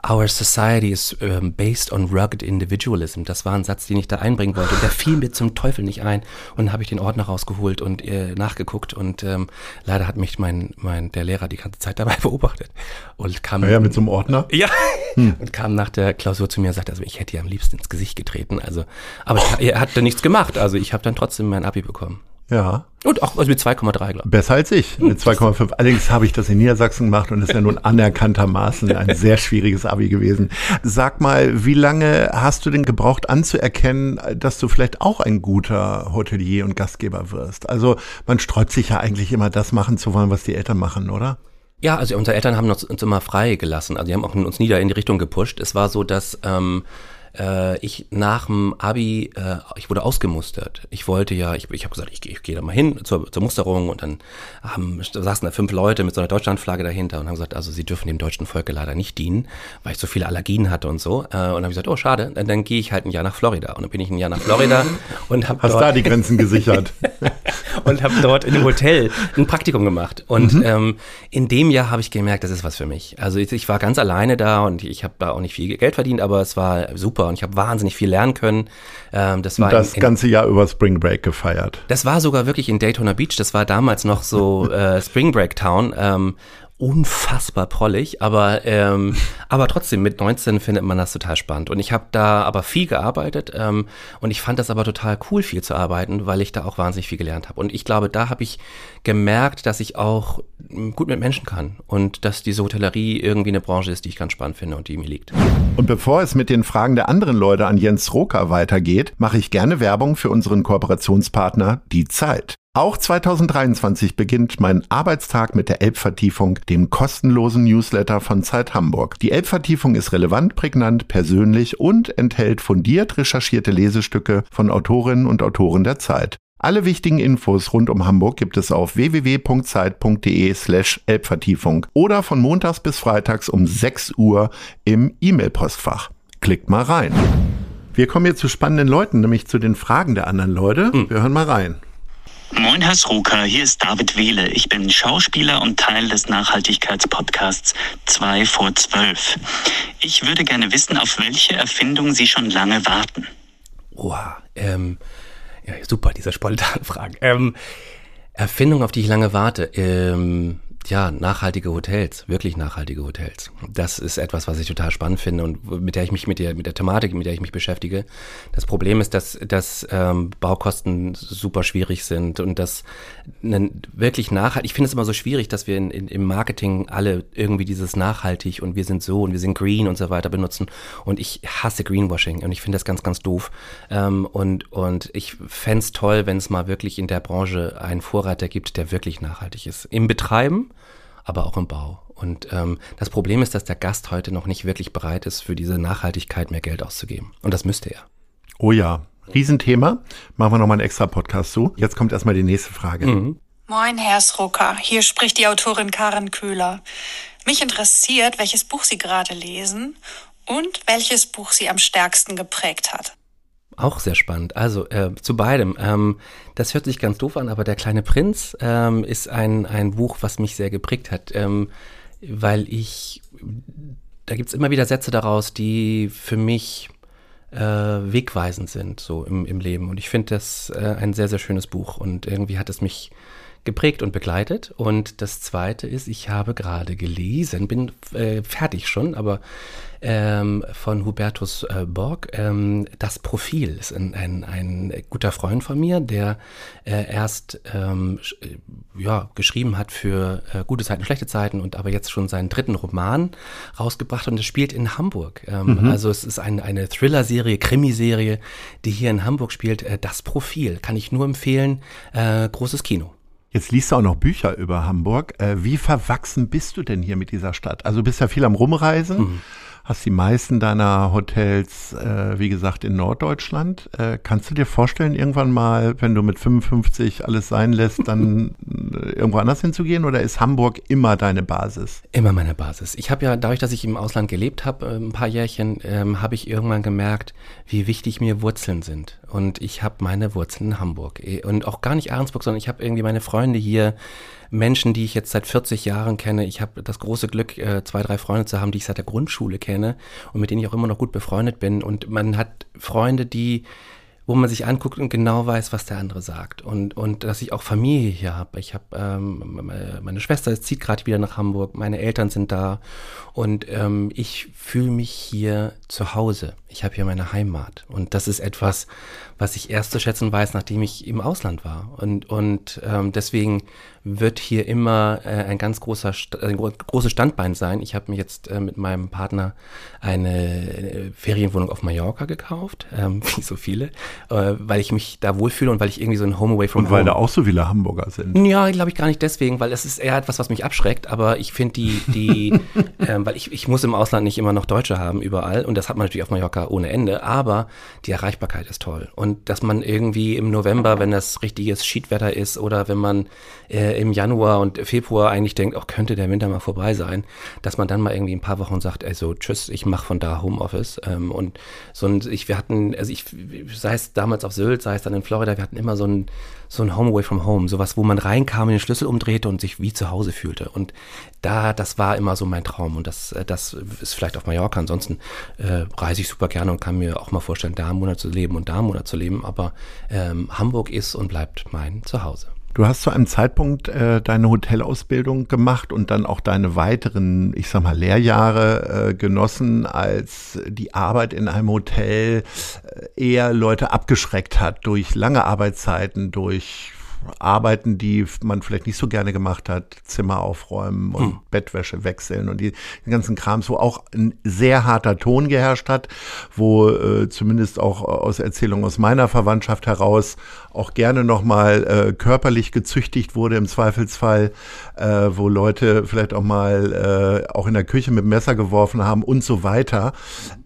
Our society is um, based on rugged individualism. Das war ein Satz, den ich da einbringen wollte. Und der fiel mir zum Teufel nicht ein. Und dann habe ich den Ordner rausgeholt und äh, nachgeguckt. Und ähm, leider hat mich mein, mein, der Lehrer die ganze Zeit dabei (laughs) beobachtet. Und kam, ja, mit so einem Ordner. ja, und kam nach der Klausur zu mir und sagte, also ich hätte ihr am liebsten ins Gesicht getreten. Also, aber ich, er hat dann nichts gemacht. Also ich habe dann trotzdem mein Abi bekommen. Ja. Und auch also mit 2,3, glaube ich. Besser als ich, mit 2,5. Allerdings habe ich das in Niedersachsen gemacht und ist ja nun anerkanntermaßen ein sehr schwieriges Abi gewesen. Sag mal, wie lange hast du denn gebraucht anzuerkennen, dass du vielleicht auch ein guter Hotelier und Gastgeber wirst? Also man sträubt sich ja eigentlich immer das machen zu wollen, was die Eltern machen, oder? Ja, also unsere Eltern haben uns, uns immer frei gelassen. Also die haben auch uns nie da in die Richtung gepusht. Es war so, dass ähm, äh, ich nach dem Abi, äh, ich wurde ausgemustert. Ich wollte ja, ich, ich habe gesagt, ich, ich gehe da mal hin zur, zur Musterung und dann haben, saßen da fünf Leute mit so einer Deutschlandflagge dahinter und haben gesagt, also sie dürfen dem deutschen Volke leider nicht dienen, weil ich so viele Allergien hatte und so. Äh, und dann habe ich gesagt, oh schade, dann, dann gehe ich halt ein Jahr nach Florida. Und dann bin ich ein Jahr nach Florida (laughs) und habe Hast da die Grenzen gesichert? (laughs) und habe dort in einem Hotel ein Praktikum gemacht. Und ähm, in dem Jahr habe ich gemerkt, das ist was für mich. Also ich, ich war ganz alleine da und ich habe da auch nicht viel Geld verdient, aber es war super und ich habe wahnsinnig viel lernen können. Ähm, das war Das in, in, ganze Jahr über Spring Break gefeiert. das war sogar wirklich in Daytona Beach. Das war damals noch so (laughs) äh, Spring Break Town. Ähm, unfassbar prollig, aber ähm, (laughs) aber trotzdem mit 19 findet man das total spannend und ich habe da aber viel gearbeitet ähm, und ich fand das aber total cool viel zu arbeiten, weil ich da auch wahnsinnig viel gelernt habe und ich glaube, da habe ich gemerkt, dass ich auch mm, gut mit Menschen kann und dass diese Hotellerie irgendwie eine Branche ist, die ich ganz spannend finde und die mir liegt. Und bevor es mit den Fragen der anderen Leute an Jens Roker weitergeht, mache ich gerne Werbung für unseren Kooperationspartner Die Zeit. Auch 2023 beginnt mein Arbeitstag mit der Elbvertiefung, dem kostenlosen Newsletter von Zeit Hamburg. Die Elbvertiefung ist relevant, prägnant, persönlich und enthält fundiert recherchierte Lesestücke von Autorinnen und Autoren der Zeit. Alle wichtigen Infos rund um Hamburg gibt es auf www.zeit.de slash Elbvertiefung oder von montags bis freitags um 6 Uhr im E-Mail-Postfach. Klickt mal rein. Wir kommen jetzt zu spannenden Leuten, nämlich zu den Fragen der anderen Leute. Wir hören mal rein. Moin, Herr Sruka, hier ist David Wehle. Ich bin Schauspieler und Teil des Nachhaltigkeitspodcasts 2 vor 12. Ich würde gerne wissen, auf welche Erfindung Sie schon lange warten. Oha, ähm, ja, super, diese spontanen Fragen. Ähm, Erfindung, auf die ich lange warte. Ähm, ja, nachhaltige Hotels, wirklich nachhaltige Hotels. Das ist etwas, was ich total spannend finde und mit der ich mich mit der mit der Thematik, mit der ich mich beschäftige. Das Problem ist, dass dass ähm, Baukosten super schwierig sind und dass wirklich nachhaltig. Ich finde es immer so schwierig, dass wir in, in, im Marketing alle irgendwie dieses nachhaltig und wir sind so und wir sind green und so weiter benutzen. Und ich hasse Greenwashing und ich finde das ganz ganz doof. Ähm, und und ich fände es toll, wenn es mal wirklich in der Branche einen Vorreiter gibt, der wirklich nachhaltig ist im Betreiben aber auch im Bau. Und ähm, das Problem ist, dass der Gast heute noch nicht wirklich bereit ist, für diese Nachhaltigkeit mehr Geld auszugeben. Und das müsste er. Oh ja, Riesenthema. Machen wir nochmal einen extra Podcast zu. Jetzt kommt erstmal die nächste Frage. Moin, Herr Sroka. Hier spricht die Autorin Karen Köhler. Mich interessiert, welches Buch Sie gerade lesen und welches Buch Sie am stärksten geprägt hat. Auch sehr spannend. Also äh, zu beidem. Ähm, das hört sich ganz doof an, aber Der kleine Prinz ähm, ist ein, ein Buch, was mich sehr geprägt hat, ähm, weil ich, da gibt's immer wieder Sätze daraus, die für mich äh, wegweisend sind, so im, im Leben. Und ich finde das äh, ein sehr, sehr schönes Buch und irgendwie hat es mich geprägt und begleitet. Und das Zweite ist, ich habe gerade gelesen, bin äh, fertig schon, aber ähm, von Hubertus äh, Borg, ähm, das Profil ist ein, ein, ein guter Freund von mir, der äh, erst ähm, äh, ja, geschrieben hat für äh, gute Zeiten, schlechte Zeiten und aber jetzt schon seinen dritten Roman rausgebracht und es spielt in Hamburg. Ähm, Also es ist ein, eine Thriller-Serie, Krimiserie, die hier in Hamburg spielt. Äh, das Profil kann ich nur empfehlen. Großes Kino. Jetzt liest du auch noch Bücher über Hamburg. Äh, wie verwachsen bist du denn hier mit dieser Stadt? Also du bist ja viel am Rumreisen, hast die meisten deiner Hotels, äh, wie gesagt, in Norddeutschland. Äh, kannst du dir vorstellen, irgendwann mal, wenn du mit 55 alles sein lässt, dann irgendwo anders hinzugehen? Oder ist Hamburg immer deine Basis? Immer meine Basis. Ich habe ja, dadurch, dass ich im Ausland gelebt habe, ein paar Jährchen, ähm, habe ich irgendwann gemerkt, wie wichtig mir Wurzeln sind. Und ich habe meine Wurzeln in Hamburg. Und auch gar nicht Ahrensburg, sondern ich habe irgendwie meine Freunde hier, Menschen, die ich jetzt seit 40 Jahren kenne. Ich habe das große Glück, äh, zwei, drei Freunde zu haben, die ich seit der Grundschule kenne und mit denen ich auch immer noch gut befreundet bin. Und man hat Freunde, die wo man sich anguckt und genau weiß, was der andere sagt. Und, und dass ich auch Familie hier habe. Ich habe, ähm, meine Schwester zieht gerade wieder nach Hamburg, meine Eltern sind da und ähm, ich fühle mich hier zu Hause. Ich habe hier meine Heimat. Und das ist etwas, was ich erst zu schätzen weiß, nachdem ich im Ausland war. Und, und ähm, deswegen wird hier immer äh, ein ganz großer, ein großes Standbein sein. Ich habe mir jetzt äh, mit meinem Partner eine äh, Ferienwohnung auf Mallorca gekauft, ähm, (laughs) wie so viele, äh, weil ich mich da wohlfühle und weil ich irgendwie so ein Home away from und weil home. da auch so viele Hamburger sind. Ja, glaube ich gar nicht deswegen, weil es ist eher etwas, was mich abschreckt. Aber ich finde die, die, (laughs) ähm, weil ich, ich muss im Ausland nicht immer noch Deutsche haben überall und das hat man natürlich auf Mallorca ohne Ende. Aber die Erreichbarkeit ist toll und dass man irgendwie im November, wenn das richtiges Schiedwetter ist oder wenn man äh, im Januar und Februar eigentlich denkt, auch könnte der Winter mal vorbei sein, dass man dann mal irgendwie ein paar Wochen sagt, also tschüss, ich mache von da Homeoffice. Ähm, und so ein, ich, wir hatten, also ich, sei es damals auf Sylt, sei es dann in Florida, wir hatten immer so ein, so ein Home away from home, sowas, wo man reinkam, den Schlüssel umdrehte und sich wie zu Hause fühlte. Und da, das war immer so mein Traum. Und das, äh, das ist vielleicht auf Mallorca. Ansonsten äh, reise ich super gerne und kann mir auch mal vorstellen, da einen Monat zu leben und da einen Monat zu leben. Aber ähm, Hamburg ist und bleibt mein Zuhause. Du hast zu einem Zeitpunkt äh, deine Hotelausbildung gemacht und dann auch deine weiteren, ich sag mal, Lehrjahre äh, genossen, als die Arbeit in einem Hotel äh, eher Leute abgeschreckt hat durch lange Arbeitszeiten, durch Arbeiten, die man vielleicht nicht so gerne gemacht hat, Zimmer aufräumen und hm. Bettwäsche wechseln und die, den ganzen Krams, wo auch ein sehr harter Ton geherrscht hat, wo äh, zumindest auch aus Erzählungen aus meiner Verwandtschaft heraus auch gerne nochmal äh, körperlich gezüchtigt wurde im Zweifelsfall, äh, wo Leute vielleicht auch mal äh, auch in der Küche mit Messer geworfen haben und so weiter.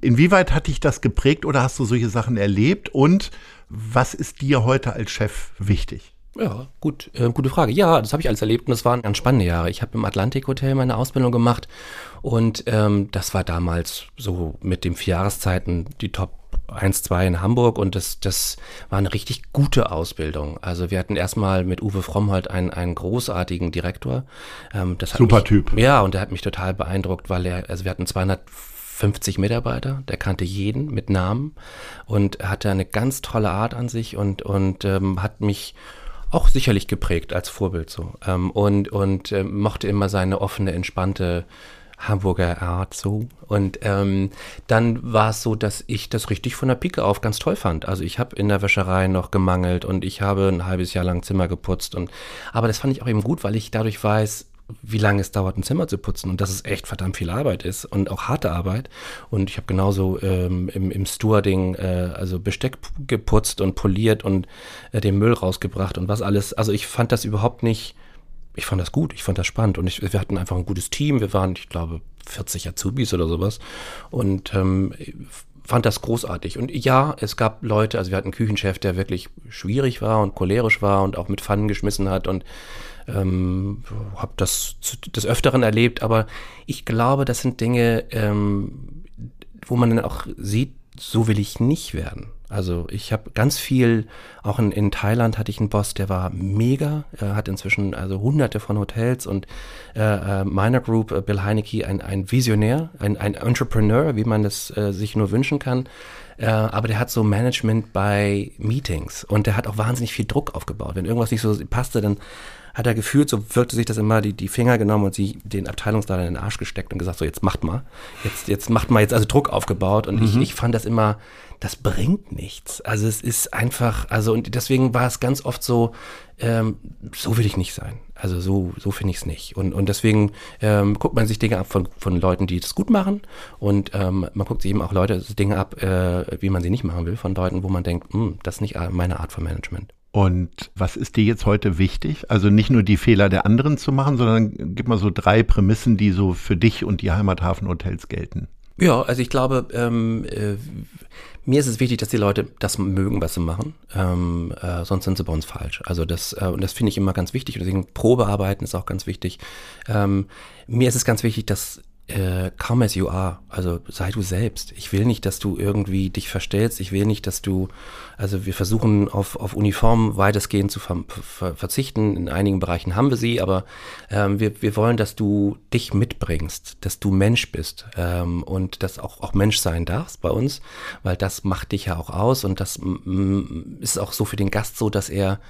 Inwieweit hat dich das geprägt oder hast du solche Sachen erlebt und was ist dir heute als Chef wichtig? Ja, gut, äh, gute Frage. Ja, das habe ich alles erlebt und das waren ganz spannende Jahre. Ich habe im Atlantik Hotel meine Ausbildung gemacht und ähm, das war damals so mit den vier Jahreszeiten die Top 1, 2 in Hamburg und das, das war eine richtig gute Ausbildung. Also wir hatten erstmal mit Uwe Frommholt einen, einen großartigen Direktor. Ähm, das Super mich, Typ. Ja, und der hat mich total beeindruckt, weil er, also wir hatten 200 50 Mitarbeiter, der kannte jeden mit Namen und hatte eine ganz tolle Art an sich und, und ähm, hat mich auch sicherlich geprägt als Vorbild so. Ähm, und und äh, mochte immer seine offene, entspannte Hamburger Art so. Und ähm, dann war es so, dass ich das richtig von der Pike auf ganz toll fand. Also ich habe in der Wäscherei noch gemangelt und ich habe ein halbes Jahr lang Zimmer geputzt. Und aber das fand ich auch eben gut, weil ich dadurch weiß, wie lange es dauert, ein Zimmer zu putzen und dass es echt verdammt viel Arbeit ist und auch harte Arbeit. Und ich habe genauso ähm, im, im Stewarding äh, also Besteck geputzt und poliert und äh, den Müll rausgebracht und was alles. Also ich fand das überhaupt nicht, ich fand das gut, ich fand das spannend und ich, wir hatten einfach ein gutes Team. Wir waren, ich glaube, 40 Azubis oder sowas und ähm, fand das großartig. Und ja, es gab Leute, also wir hatten einen Küchenchef, der wirklich schwierig war und cholerisch war und auch mit Pfannen geschmissen hat und ähm, habe das des Öfteren erlebt, aber ich glaube, das sind Dinge, ähm, wo man dann auch sieht, so will ich nicht werden. Also ich habe ganz viel, auch in, in Thailand hatte ich einen Boss, der war mega, er hat inzwischen also hunderte von Hotels und äh, äh, meiner Group, äh, Bill Heinecke, ein, ein Visionär, ein, ein Entrepreneur, wie man das äh, sich nur wünschen kann. Äh, aber der hat so Management bei Meetings und der hat auch wahnsinnig viel Druck aufgebaut. Wenn irgendwas nicht so passte, dann hat er gefühlt, so wirkte sich das immer, die, die Finger genommen und sie den Abteilungsleiter in den Arsch gesteckt und gesagt, so jetzt macht mal, jetzt, jetzt macht mal, jetzt also Druck aufgebaut und mhm. ich, ich fand das immer, das bringt nichts. Also es ist einfach, also und deswegen war es ganz oft so, ähm, so will ich nicht sein. Also so, so finde ich es nicht. Und, und deswegen ähm, guckt man sich Dinge ab von, von Leuten, die das gut machen. Und ähm, man guckt sich eben auch Leute Dinge ab, äh, wie man sie nicht machen will, von Leuten, wo man denkt, hm, das ist nicht meine Art von Management. Und was ist dir jetzt heute wichtig? Also nicht nur die Fehler der anderen zu machen, sondern gib mal so drei Prämissen, die so für dich und die Heimathafenhotels gelten. Ja, also ich glaube, ähm, äh, mir ist es wichtig, dass die Leute das mögen, was sie machen. Ähm, äh, sonst sind sie bei uns falsch. Also das, äh, und das finde ich immer ganz wichtig. Deswegen Probearbeiten ist auch ganz wichtig. Ähm, mir ist es ganz wichtig, dass äh, come as you are. Also sei du selbst. Ich will nicht, dass du irgendwie dich verstellst. Ich will nicht, dass du, also wir versuchen auf, auf Uniformen weitestgehend zu ver ver verzichten. In einigen Bereichen haben wir sie, aber ähm, wir, wir wollen, dass du dich mitbringst, dass du Mensch bist ähm, und dass auch, auch Mensch sein darfst bei uns, weil das macht dich ja auch aus und das ist auch so für den Gast so, dass er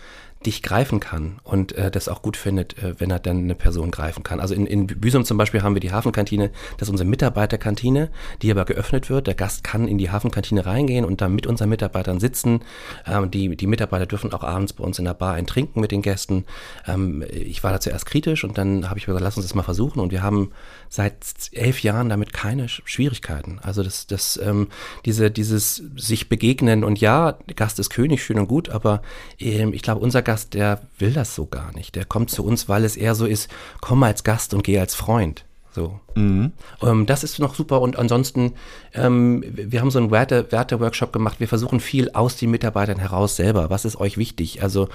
dich greifen kann und äh, das auch gut findet, äh, wenn er dann eine Person greifen kann. Also in, in Büsum zum Beispiel haben wir die Hafenkantine, das ist unsere Mitarbeiterkantine, die aber geöffnet wird. Der Gast kann in die Hafenkantine reingehen und da mit unseren Mitarbeitern sitzen. Ähm, die, die Mitarbeiter dürfen auch abends bei uns in der Bar ein Trinken mit den Gästen. Ähm, ich war da zuerst kritisch und dann habe ich gesagt, lass uns das mal versuchen und wir haben seit elf Jahren damit keine Schwierigkeiten. Also das, das, ähm, diese, dieses sich begegnen und ja, Gast ist König, schön und gut, aber ähm, ich glaube, unser Gast Gast, der will das so gar nicht. Der kommt zu uns, weil es eher so ist, komm als Gast und geh als Freund. So. Mhm. Ähm, das ist noch super und ansonsten, ähm, wir haben so einen Werte, Werte-Workshop gemacht. Wir versuchen viel aus den Mitarbeitern heraus selber. Was ist euch wichtig? Also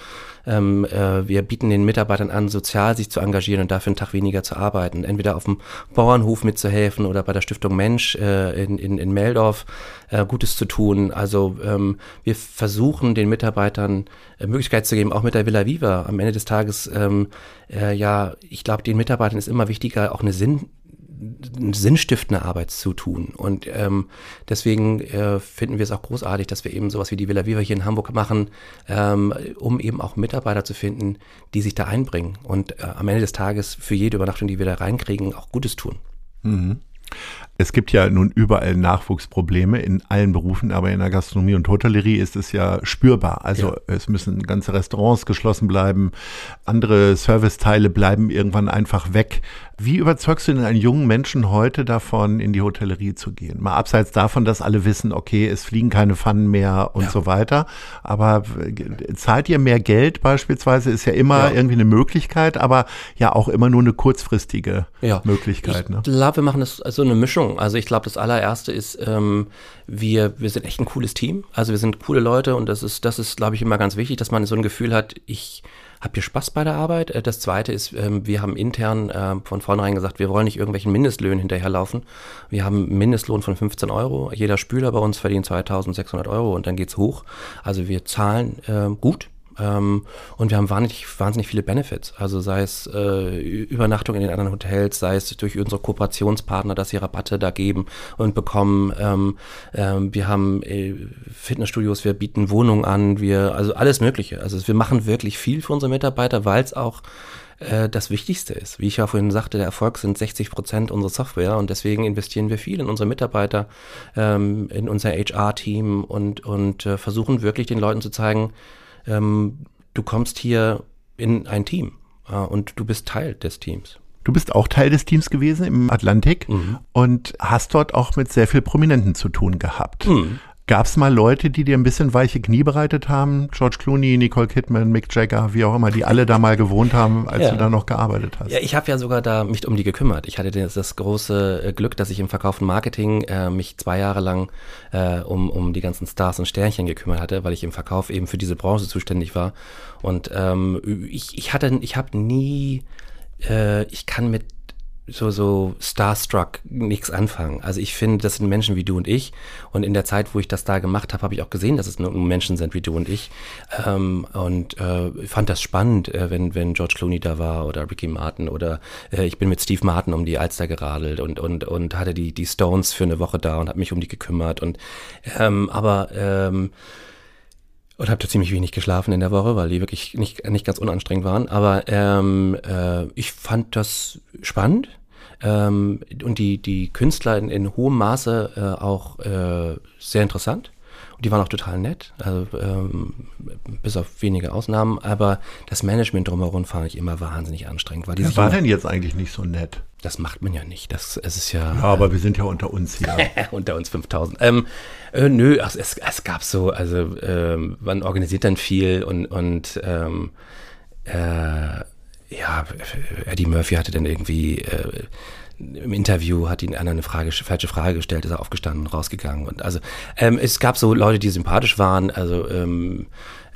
ähm, äh, wir bieten den Mitarbeitern an, sozial sich zu engagieren und dafür einen Tag weniger zu arbeiten. Entweder auf dem Bauernhof mitzuhelfen oder bei der Stiftung Mensch äh, in, in, in Meldorf äh, Gutes zu tun. Also ähm, wir versuchen den Mitarbeitern äh, Möglichkeit zu geben, auch mit der Villa Viva. Am Ende des Tages, ähm, äh, ja, ich glaube, den Mitarbeitern ist immer wichtiger, auch eine Sinn sinnstiftende Arbeit zu tun. Und ähm, deswegen äh, finden wir es auch großartig, dass wir eben sowas wie die Villa Viva hier in Hamburg machen, ähm, um eben auch Mitarbeiter zu finden, die sich da einbringen und äh, am Ende des Tages für jede Übernachtung, die wir da reinkriegen, auch Gutes tun. Mhm. Es gibt ja nun überall Nachwuchsprobleme in allen Berufen, aber in der Gastronomie und Hotellerie ist es ja spürbar. Also ja. es müssen ganze Restaurants geschlossen bleiben, andere Serviceteile bleiben irgendwann einfach weg. Wie überzeugst du denn einen jungen Menschen heute davon, in die Hotellerie zu gehen? Mal abseits davon, dass alle wissen, okay, es fliegen keine Pfannen mehr und ja. so weiter. Aber äh, zahlt ihr mehr Geld beispielsweise, ist ja immer ja. irgendwie eine Möglichkeit, aber ja auch immer nur eine kurzfristige ja. Möglichkeit. Ich ne? glaube, wir machen das also eine Mischung. Also ich glaube, das allererste ist, ähm, wir, wir sind echt ein cooles Team. Also wir sind coole Leute und das ist, das ist, glaube ich, immer ganz wichtig, dass man so ein Gefühl hat, ich Habt ihr Spaß bei der Arbeit? Äh, das zweite ist, ähm, wir haben intern äh, von vornherein gesagt, wir wollen nicht irgendwelchen Mindestlöhnen hinterherlaufen. Wir haben einen Mindestlohn von 15 Euro. Jeder Spüler bei uns verdient 2600 Euro und dann geht's hoch. Also wir zahlen äh, gut ähm, und wir haben wahnsinnig, wahnsinnig viele Benefits. Also sei es äh, Übernachtung in den anderen Hotels, sei es durch unsere Kooperationspartner, dass sie Rabatte da geben und bekommen. Ähm, ähm, wir haben äh, Fitnessstudios, wir bieten Wohnungen an, wir, also alles Mögliche. Also wir machen wirklich viel für unsere Mitarbeiter, weil es auch äh, das Wichtigste ist. Wie ich ja vorhin sagte, der Erfolg sind 60 Prozent unserer Software und deswegen investieren wir viel in unsere Mitarbeiter, ähm, in unser HR-Team und, und äh, versuchen wirklich den Leuten zu zeigen, ähm, du kommst hier in ein Team äh, und du bist Teil des Teams. Du bist auch Teil des Teams gewesen im Atlantik mhm. und hast dort auch mit sehr viel Prominenten zu tun gehabt. Mhm. Gab es mal Leute, die dir ein bisschen weiche Knie bereitet haben? George Clooney, Nicole Kidman, Mick Jagger, wie auch immer, die alle da mal gewohnt haben, als ja. du da noch gearbeitet hast. Ja, ich habe ja sogar da mich um die gekümmert. Ich hatte das, das große äh, Glück, dass ich im Verkauf und Marketing äh, mich zwei Jahre lang äh, um, um die ganzen Stars und Sternchen gekümmert hatte, weil ich im Verkauf eben für diese Branche zuständig war. Und ähm, ich, ich hatte, ich habe nie, äh, ich kann mit so, so starstruck nichts anfangen. Also ich finde, das sind Menschen wie du und ich. Und in der Zeit, wo ich das da gemacht habe, habe ich auch gesehen, dass es nur Menschen sind wie du und ich. Ähm, und äh, fand das spannend, äh, wenn, wenn George Clooney da war oder Ricky Martin oder äh, ich bin mit Steve Martin um die Alster geradelt und, und, und hatte die, die Stones für eine Woche da und habe mich um die gekümmert. Und ähm, aber ähm, und habe da ziemlich wenig geschlafen in der Woche, weil die wirklich nicht, nicht ganz unanstrengend waren. Aber ähm, äh, ich fand das spannend ähm, und die, die Künstler in, in hohem Maße äh, auch äh, sehr interessant. Und die waren auch total nett, also ähm, bis auf wenige Ausnahmen. Aber das Management drumherum fand ich immer wahnsinnig anstrengend. Weil Wer war denn jetzt eigentlich nicht so nett? Das macht man ja nicht. Das, es ist ja. Ja, aber wir sind ja unter uns hier. (laughs) unter uns 5000. Ähm, äh, nö, ach, es, es gab so, also ähm, man organisiert dann viel und, und ähm, äh, ja, Eddie Murphy hatte dann irgendwie äh, im Interview hat ihn einer eine Frage, falsche Frage gestellt, ist er aufgestanden und rausgegangen. Und also ähm, es gab so Leute, die sympathisch waren, also ähm,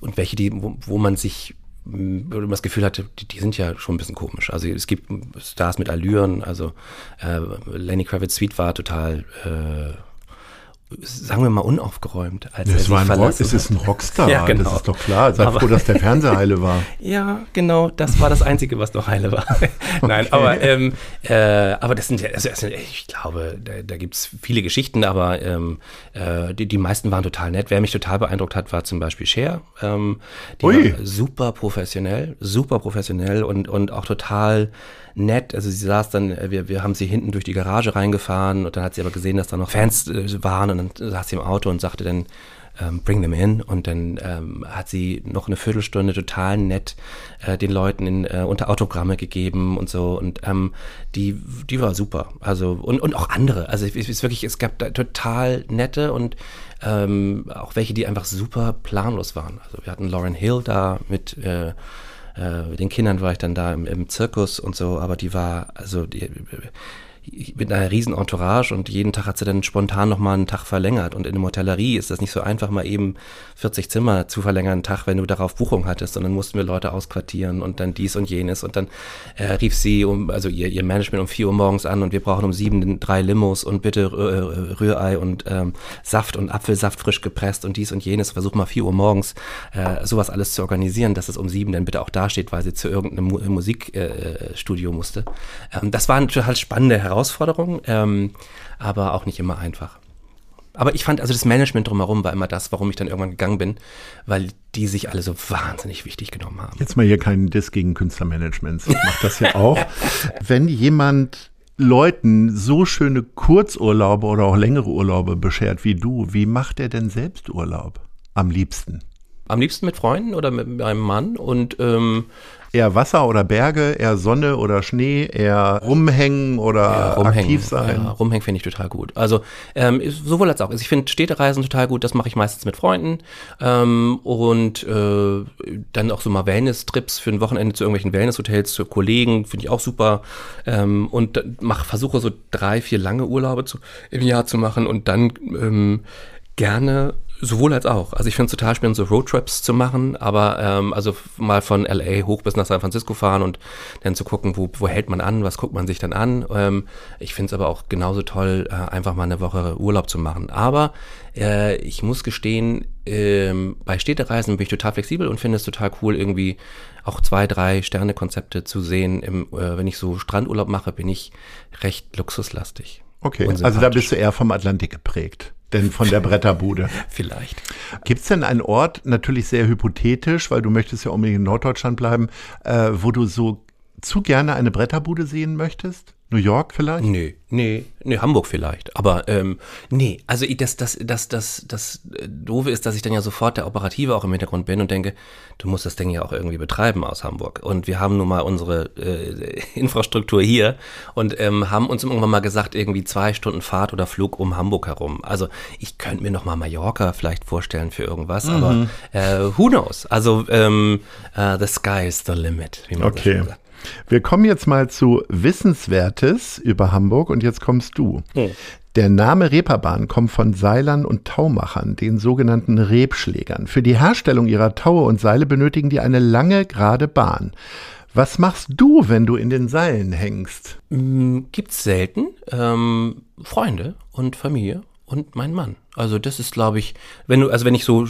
und welche, die, wo, wo man sich das Gefühl hatte, die, die, sind ja schon ein bisschen komisch. Also es gibt Stars mit Allüren, also äh, Lenny Kravitz Suite war total äh, sagen wir mal, unaufgeräumt. Als es, war ein Rock, es ist ein Rockstar, (laughs) ja, genau. das ist doch klar. Sei aber, froh, dass der Fernseher heile war. (laughs) ja, genau, das war das Einzige, was noch heile war. (laughs) Nein, okay. aber, ähm, äh, aber das sind ja, also, also, ich glaube, da, da gibt es viele Geschichten, aber ähm, äh, die, die meisten waren total nett. Wer mich total beeindruckt hat, war zum Beispiel Cher. Ähm, die Ui. war super professionell, super professionell und, und auch total nett. Also sie saß dann, äh, wir, wir haben sie hinten durch die Garage reingefahren und dann hat sie aber gesehen, dass da noch Fans äh, waren und dann saß sie im Auto und sagte dann, ähm, bring them in. Und dann ähm, hat sie noch eine Viertelstunde total nett äh, den Leuten in, äh, unter Autogramme gegeben und so. Und ähm, die, die war super. Also, und, und auch andere. Also es ist wirklich, es gab total nette und ähm, auch welche, die einfach super planlos waren. Also wir hatten Lauren Hill da mit äh, äh, mit den Kindern war ich dann da im, im Zirkus und so, aber die war, also die, mit einer riesen Entourage und jeden Tag hat sie dann spontan nochmal einen Tag verlängert. Und in der Hotellerie ist das nicht so einfach, mal eben 40 Zimmer zu verlängern einen Tag, wenn du darauf Buchung hattest. Und dann mussten wir Leute ausquartieren und dann dies und jenes. Und dann äh, rief sie um, also ihr, ihr Management um 4 Uhr morgens an und wir brauchen um sieben drei Limos und bitte äh, Rührei und ähm, Saft und Apfelsaft frisch gepresst und dies und jenes. Versuch mal 4 Uhr morgens äh, sowas alles zu organisieren, dass es um sieben dann bitte auch dasteht, weil sie zu irgendeinem Mu Musikstudio äh, musste. Ähm, das waren total spannende Herausforderungen. Herausforderung, ähm, aber auch nicht immer einfach. Aber ich fand, also das Management drumherum war immer das, warum ich dann irgendwann gegangen bin, weil die sich alle so wahnsinnig wichtig genommen haben. Jetzt mal hier keinen Diss gegen Künstlermanagements. Ich mache das ja auch. (laughs) Wenn jemand Leuten so schöne Kurzurlaube oder auch längere Urlaube beschert wie du, wie macht er denn selbst Urlaub am liebsten? Am liebsten mit Freunden oder mit meinem Mann und ähm, Eher Wasser oder Berge, eher Sonne oder Schnee, eher rumhängen oder ja, rumhängen, aktiv sein? Ja, rumhängen finde ich total gut. Also ähm, sowohl als auch. Also ich finde Städtereisen total gut, das mache ich meistens mit Freunden. Ähm, und äh, dann auch so mal Wellness-Trips für ein Wochenende zu irgendwelchen Wellness-Hotels, zu Kollegen, finde ich auch super. Ähm, und mach, versuche so drei, vier lange Urlaube zu, im Jahr zu machen und dann ähm, gerne Sowohl als auch. Also ich finde es total spannend, so Roadtrips zu machen, aber ähm, also mal von LA hoch bis nach San Francisco fahren und dann zu gucken, wo, wo hält man an, was guckt man sich dann an. Ähm, ich finde es aber auch genauso toll, äh, einfach mal eine Woche Urlaub zu machen. Aber äh, ich muss gestehen, ähm, bei Städtereisen bin ich total flexibel und finde es total cool, irgendwie auch zwei, drei Sterne-Konzepte zu sehen. Im, äh, wenn ich so Strandurlaub mache, bin ich recht luxuslastig. Okay, also da bist du eher vom Atlantik geprägt denn von der Bretterbude. (laughs) Vielleicht. Gibt es denn einen Ort, natürlich sehr hypothetisch, weil du möchtest ja unbedingt in Norddeutschland bleiben, äh, wo du so zu gerne eine Bretterbude sehen möchtest? New York vielleicht? Nee, nee, nee, Hamburg vielleicht. Aber ähm, nee, also das, das, das, das, das Doofe ist, dass ich dann ja sofort der Operative auch im Hintergrund bin und denke, du musst das Ding ja auch irgendwie betreiben aus Hamburg. Und wir haben nun mal unsere äh, (laughs) Infrastruktur hier und ähm, haben uns irgendwann mal gesagt, irgendwie zwei Stunden Fahrt oder Flug um Hamburg herum. Also ich könnte mir noch mal Mallorca vielleicht vorstellen für irgendwas, mhm. aber äh, who knows? Also ähm, uh, the sky is the limit, wie man okay. so sagt. Wir kommen jetzt mal zu Wissenswertes über Hamburg und jetzt kommst du. Hm. Der Name Reeperbahn kommt von Seilern und Taumachern, den sogenannten Rebschlägern. Für die Herstellung ihrer Taue und Seile benötigen die eine lange, gerade Bahn. Was machst du, wenn du in den Seilen hängst? Hm, gibt's selten. Ähm, Freunde und Familie und mein Mann. Also das ist, glaube ich, wenn du, also wenn ich so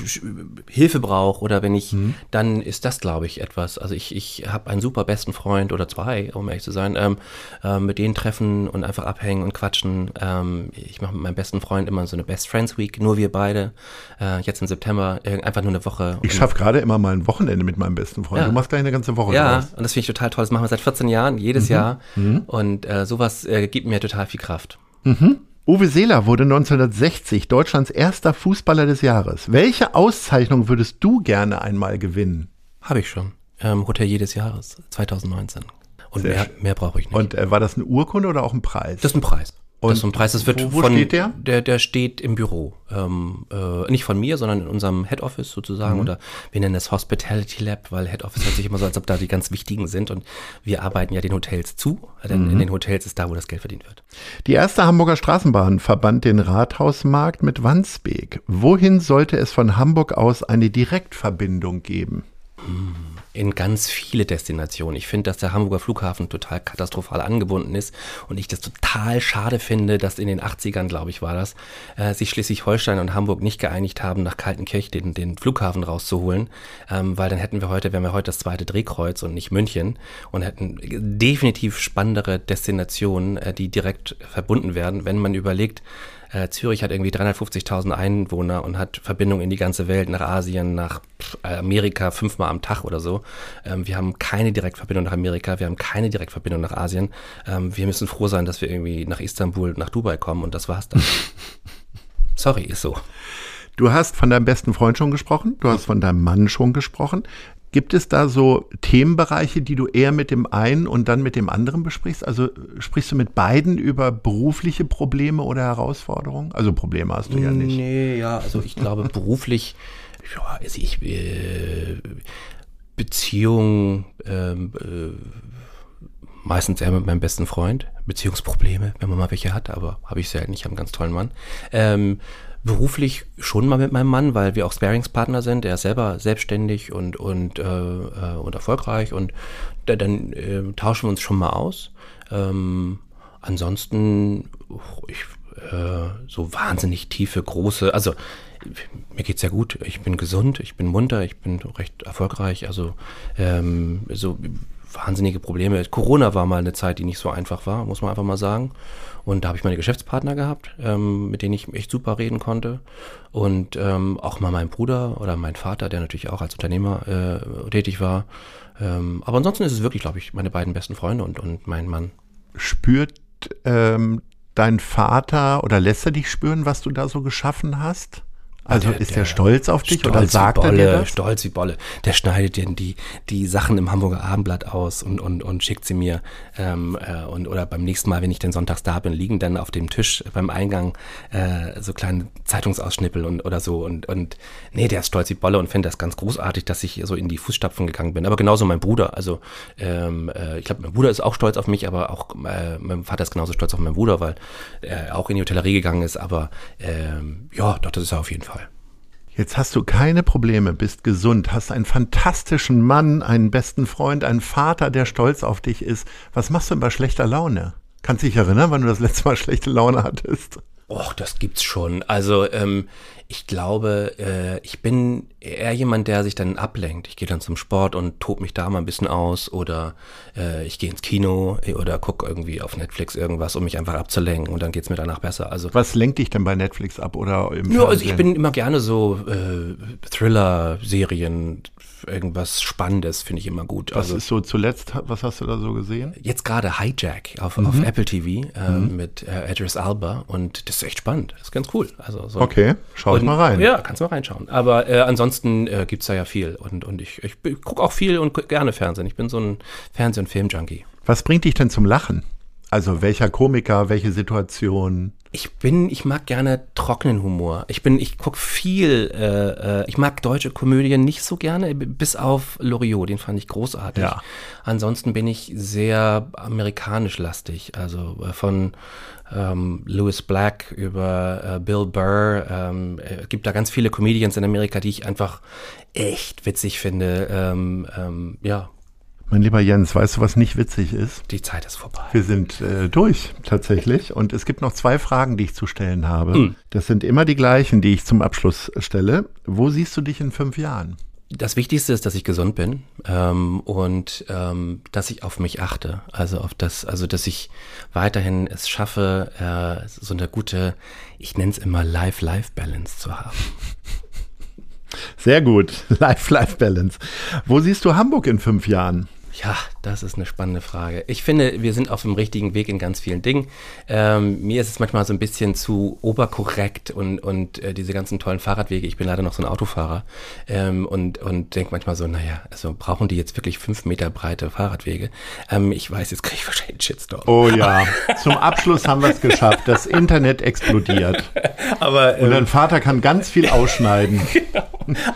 Hilfe brauche oder wenn ich, mhm. dann ist das, glaube ich, etwas. Also ich, ich habe einen super besten Freund oder zwei, um ehrlich zu sein, ähm, äh, mit denen treffen und einfach abhängen und quatschen. Ähm, ich mache mit meinem besten Freund immer so eine Best Friends Week, nur wir beide. Äh, jetzt im September einfach nur eine Woche. Ich schaffe gerade immer mal ein Wochenende mit meinem besten Freund. Ja. Du machst gleich eine ganze Woche. Ja, draus. und das finde ich total toll. Das machen wir seit 14 Jahren, jedes mhm. Jahr. Mhm. Und äh, sowas äh, gibt mir total viel Kraft. Mhm. Uwe Seeler wurde 1960 Deutschlands erster Fußballer des Jahres. Welche Auszeichnung würdest du gerne einmal gewinnen? Habe ich schon. Ähm, Hotelier des Jahres 2019. Und Sehr mehr, mehr brauche ich nicht. Und äh, war das eine Urkunde oder auch ein Preis? Das ist ein Preis. Und das ist ein Preis, das wird wo, wo von, steht der? der? Der steht im Büro. Ähm, äh, nicht von mir, sondern in unserem Head Office sozusagen. Mhm. Oder wir nennen es Hospitality Lab, weil Head Office hört sich immer so, als ob da die ganz wichtigen sind. Und wir arbeiten ja den Hotels zu, denn mhm. in den Hotels ist da, wo das Geld verdient wird. Die erste Hamburger Straßenbahn verband den Rathausmarkt mit Wandsbek. Wohin sollte es von Hamburg aus eine Direktverbindung geben? Mhm. In ganz viele Destinationen. Ich finde, dass der Hamburger Flughafen total katastrophal angebunden ist und ich das total schade finde, dass in den 80ern, glaube ich, war das, äh, sich Schleswig-Holstein und Hamburg nicht geeinigt haben, nach Kaltenkirch den, den Flughafen rauszuholen, ähm, weil dann hätten wir heute, wären wir heute das zweite Drehkreuz und nicht München und hätten definitiv spannendere Destinationen, äh, die direkt verbunden werden, wenn man überlegt, äh, Zürich hat irgendwie 350.000 Einwohner und hat Verbindung in die ganze Welt, nach Asien, nach Amerika fünfmal am Tag oder so. Ähm, wir haben keine Direktverbindung nach Amerika, wir haben keine Direktverbindung nach Asien. Ähm, wir müssen froh sein, dass wir irgendwie nach Istanbul, nach Dubai kommen und das war's dann. (laughs) Sorry, ist so. Du hast von deinem besten Freund schon gesprochen, du hast von deinem Mann schon gesprochen. Gibt es da so Themenbereiche, die du eher mit dem einen und dann mit dem anderen besprichst? Also sprichst du mit beiden über berufliche Probleme oder Herausforderungen? Also Probleme hast du ja nicht. Nee, ja, also ich glaube beruflich, ja, also ich, äh, Beziehungen, ähm, äh, meistens eher mit meinem besten Freund, Beziehungsprobleme, wenn man mal welche hat, aber habe ich selten, ich habe einen ganz tollen Mann. Ähm, beruflich schon mal mit meinem Mann, weil wir auch Sparingspartner sind. Er ist selber selbstständig und, und, äh, äh, und erfolgreich und da, dann äh, tauschen wir uns schon mal aus. Ähm, ansonsten, ich, äh, so wahnsinnig tiefe, große, also mir geht's ja gut. Ich bin gesund, ich bin munter, ich bin recht erfolgreich. Also ähm, so wahnsinnige Probleme. Corona war mal eine Zeit, die nicht so einfach war, muss man einfach mal sagen. Und da habe ich meine Geschäftspartner gehabt, ähm, mit denen ich echt super reden konnte. Und ähm, auch mal mein Bruder oder mein Vater, der natürlich auch als Unternehmer äh, tätig war. Ähm, aber ansonsten ist es wirklich, glaube ich, meine beiden besten Freunde und, und mein Mann. Spürt ähm, dein Vater oder lässt er dich spüren, was du da so geschaffen hast? Also der, ist der, stolz auf dich oder sagt Bolle, er dir das? Stolz wie Bolle. Der schneidet dir die, die Sachen im Hamburger Abendblatt aus und, und, und schickt sie mir. Ähm, äh, und, oder beim nächsten Mal, wenn ich dann sonntags da bin, liegen dann auf dem Tisch beim Eingang äh, so kleine Zeitungsausschnippel und oder so. Und, und nee, der ist stolz wie Bolle und findet das ganz großartig, dass ich so in die Fußstapfen gegangen bin. Aber genauso mein Bruder. Also ähm, äh, ich glaube, mein Bruder ist auch stolz auf mich, aber auch äh, mein Vater ist genauso stolz auf meinen Bruder, weil er auch in die Hotellerie gegangen ist. Aber ähm, ja, doch, das ist er auf jeden Fall. Jetzt hast du keine Probleme, bist gesund, hast einen fantastischen Mann, einen besten Freund, einen Vater, der stolz auf dich ist. Was machst du denn bei schlechter Laune? Kannst dich erinnern, wann du das letzte Mal schlechte Laune hattest? Och, das gibt's schon. Also ähm, ich glaube, äh, ich bin eher jemand, der sich dann ablenkt. Ich gehe dann zum Sport und tob mich da mal ein bisschen aus oder äh, ich gehe ins Kino oder gucke irgendwie auf Netflix irgendwas, um mich einfach abzulenken und dann geht's mir danach besser. Also was lenkt dich denn bei Netflix ab oder im Ja, also ich bin immer gerne so äh, Thriller-Serien, irgendwas Spannendes finde ich immer gut. Was also, ist so zuletzt, was hast du da so gesehen? Jetzt gerade Hijack auf, mhm. auf Apple TV äh, mhm. mit äh, Idris Alba und das ist echt spannend. Das ist ganz cool. Also so okay, schau ich mal rein. Ja, kannst mal reinschauen. Aber äh, ansonsten äh, gibt es da ja viel und, und ich, ich, ich gucke auch viel und gerne Fernsehen. Ich bin so ein Fernseh- und Film-Junkie. Was bringt dich denn zum Lachen? Also welcher Komiker, welche Situation? Ich bin, ich mag gerne trockenen Humor. Ich bin, ich guck viel, äh, äh, ich mag deutsche Komödien nicht so gerne, bis auf Loriot, den fand ich großartig. Ja. Ansonsten bin ich sehr amerikanisch lastig, also äh, von ähm, Louis Black über äh, Bill Burr. Ähm, äh, gibt da ganz viele Comedians in Amerika, die ich einfach echt witzig finde. Ähm, ähm, ja, mein lieber Jens, weißt du, was nicht witzig ist? Die Zeit ist vorbei. Wir sind äh, durch tatsächlich und es gibt noch zwei Fragen, die ich zu stellen habe. Mhm. Das sind immer die gleichen, die ich zum Abschluss stelle. Wo siehst du dich in fünf Jahren? Das Wichtigste ist, dass ich gesund bin ähm, und ähm, dass ich auf mich achte. Also auf das, also dass ich weiterhin es schaffe, äh, so eine gute, ich nenne es immer Life-Life-Balance zu haben. Sehr gut, (laughs) Life-Life-Balance. Wo siehst du Hamburg in fünf Jahren? Ja, das ist eine spannende Frage. Ich finde, wir sind auf dem richtigen Weg in ganz vielen Dingen. Ähm, mir ist es manchmal so ein bisschen zu oberkorrekt und, und äh, diese ganzen tollen Fahrradwege. Ich bin leider noch so ein Autofahrer ähm, und, und denke manchmal so, naja, also brauchen die jetzt wirklich fünf Meter breite Fahrradwege? Ähm, ich weiß, jetzt kriege ich wahrscheinlich einen Shitstorm. Oh ja, zum Abschluss haben wir es geschafft. Das Internet explodiert. (laughs) Aber, und dein ähm, Vater kann ganz viel ausschneiden. (laughs) genau.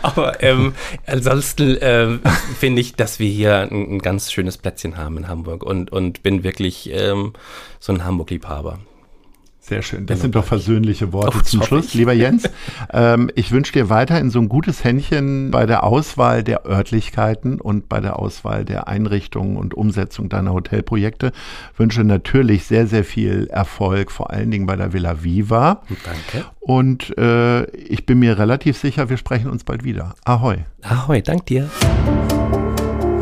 Aber ähm, ansonsten ähm, finde ich, dass wir hier ein, ein, ganz schönes Plätzchen haben in Hamburg und, und bin wirklich ähm, so ein Hamburg-Liebhaber. Sehr schön. Das sind doch versöhnliche Worte oh, zum Schluss. Lieber Jens, (laughs) ähm, ich wünsche dir weiterhin so ein gutes Händchen bei der Auswahl der Örtlichkeiten und bei der Auswahl der Einrichtungen und Umsetzung deiner Hotelprojekte. Wünsche natürlich sehr, sehr viel Erfolg, vor allen Dingen bei der Villa Viva. Danke. Und äh, ich bin mir relativ sicher, wir sprechen uns bald wieder. Ahoi. Ahoi, dank dir.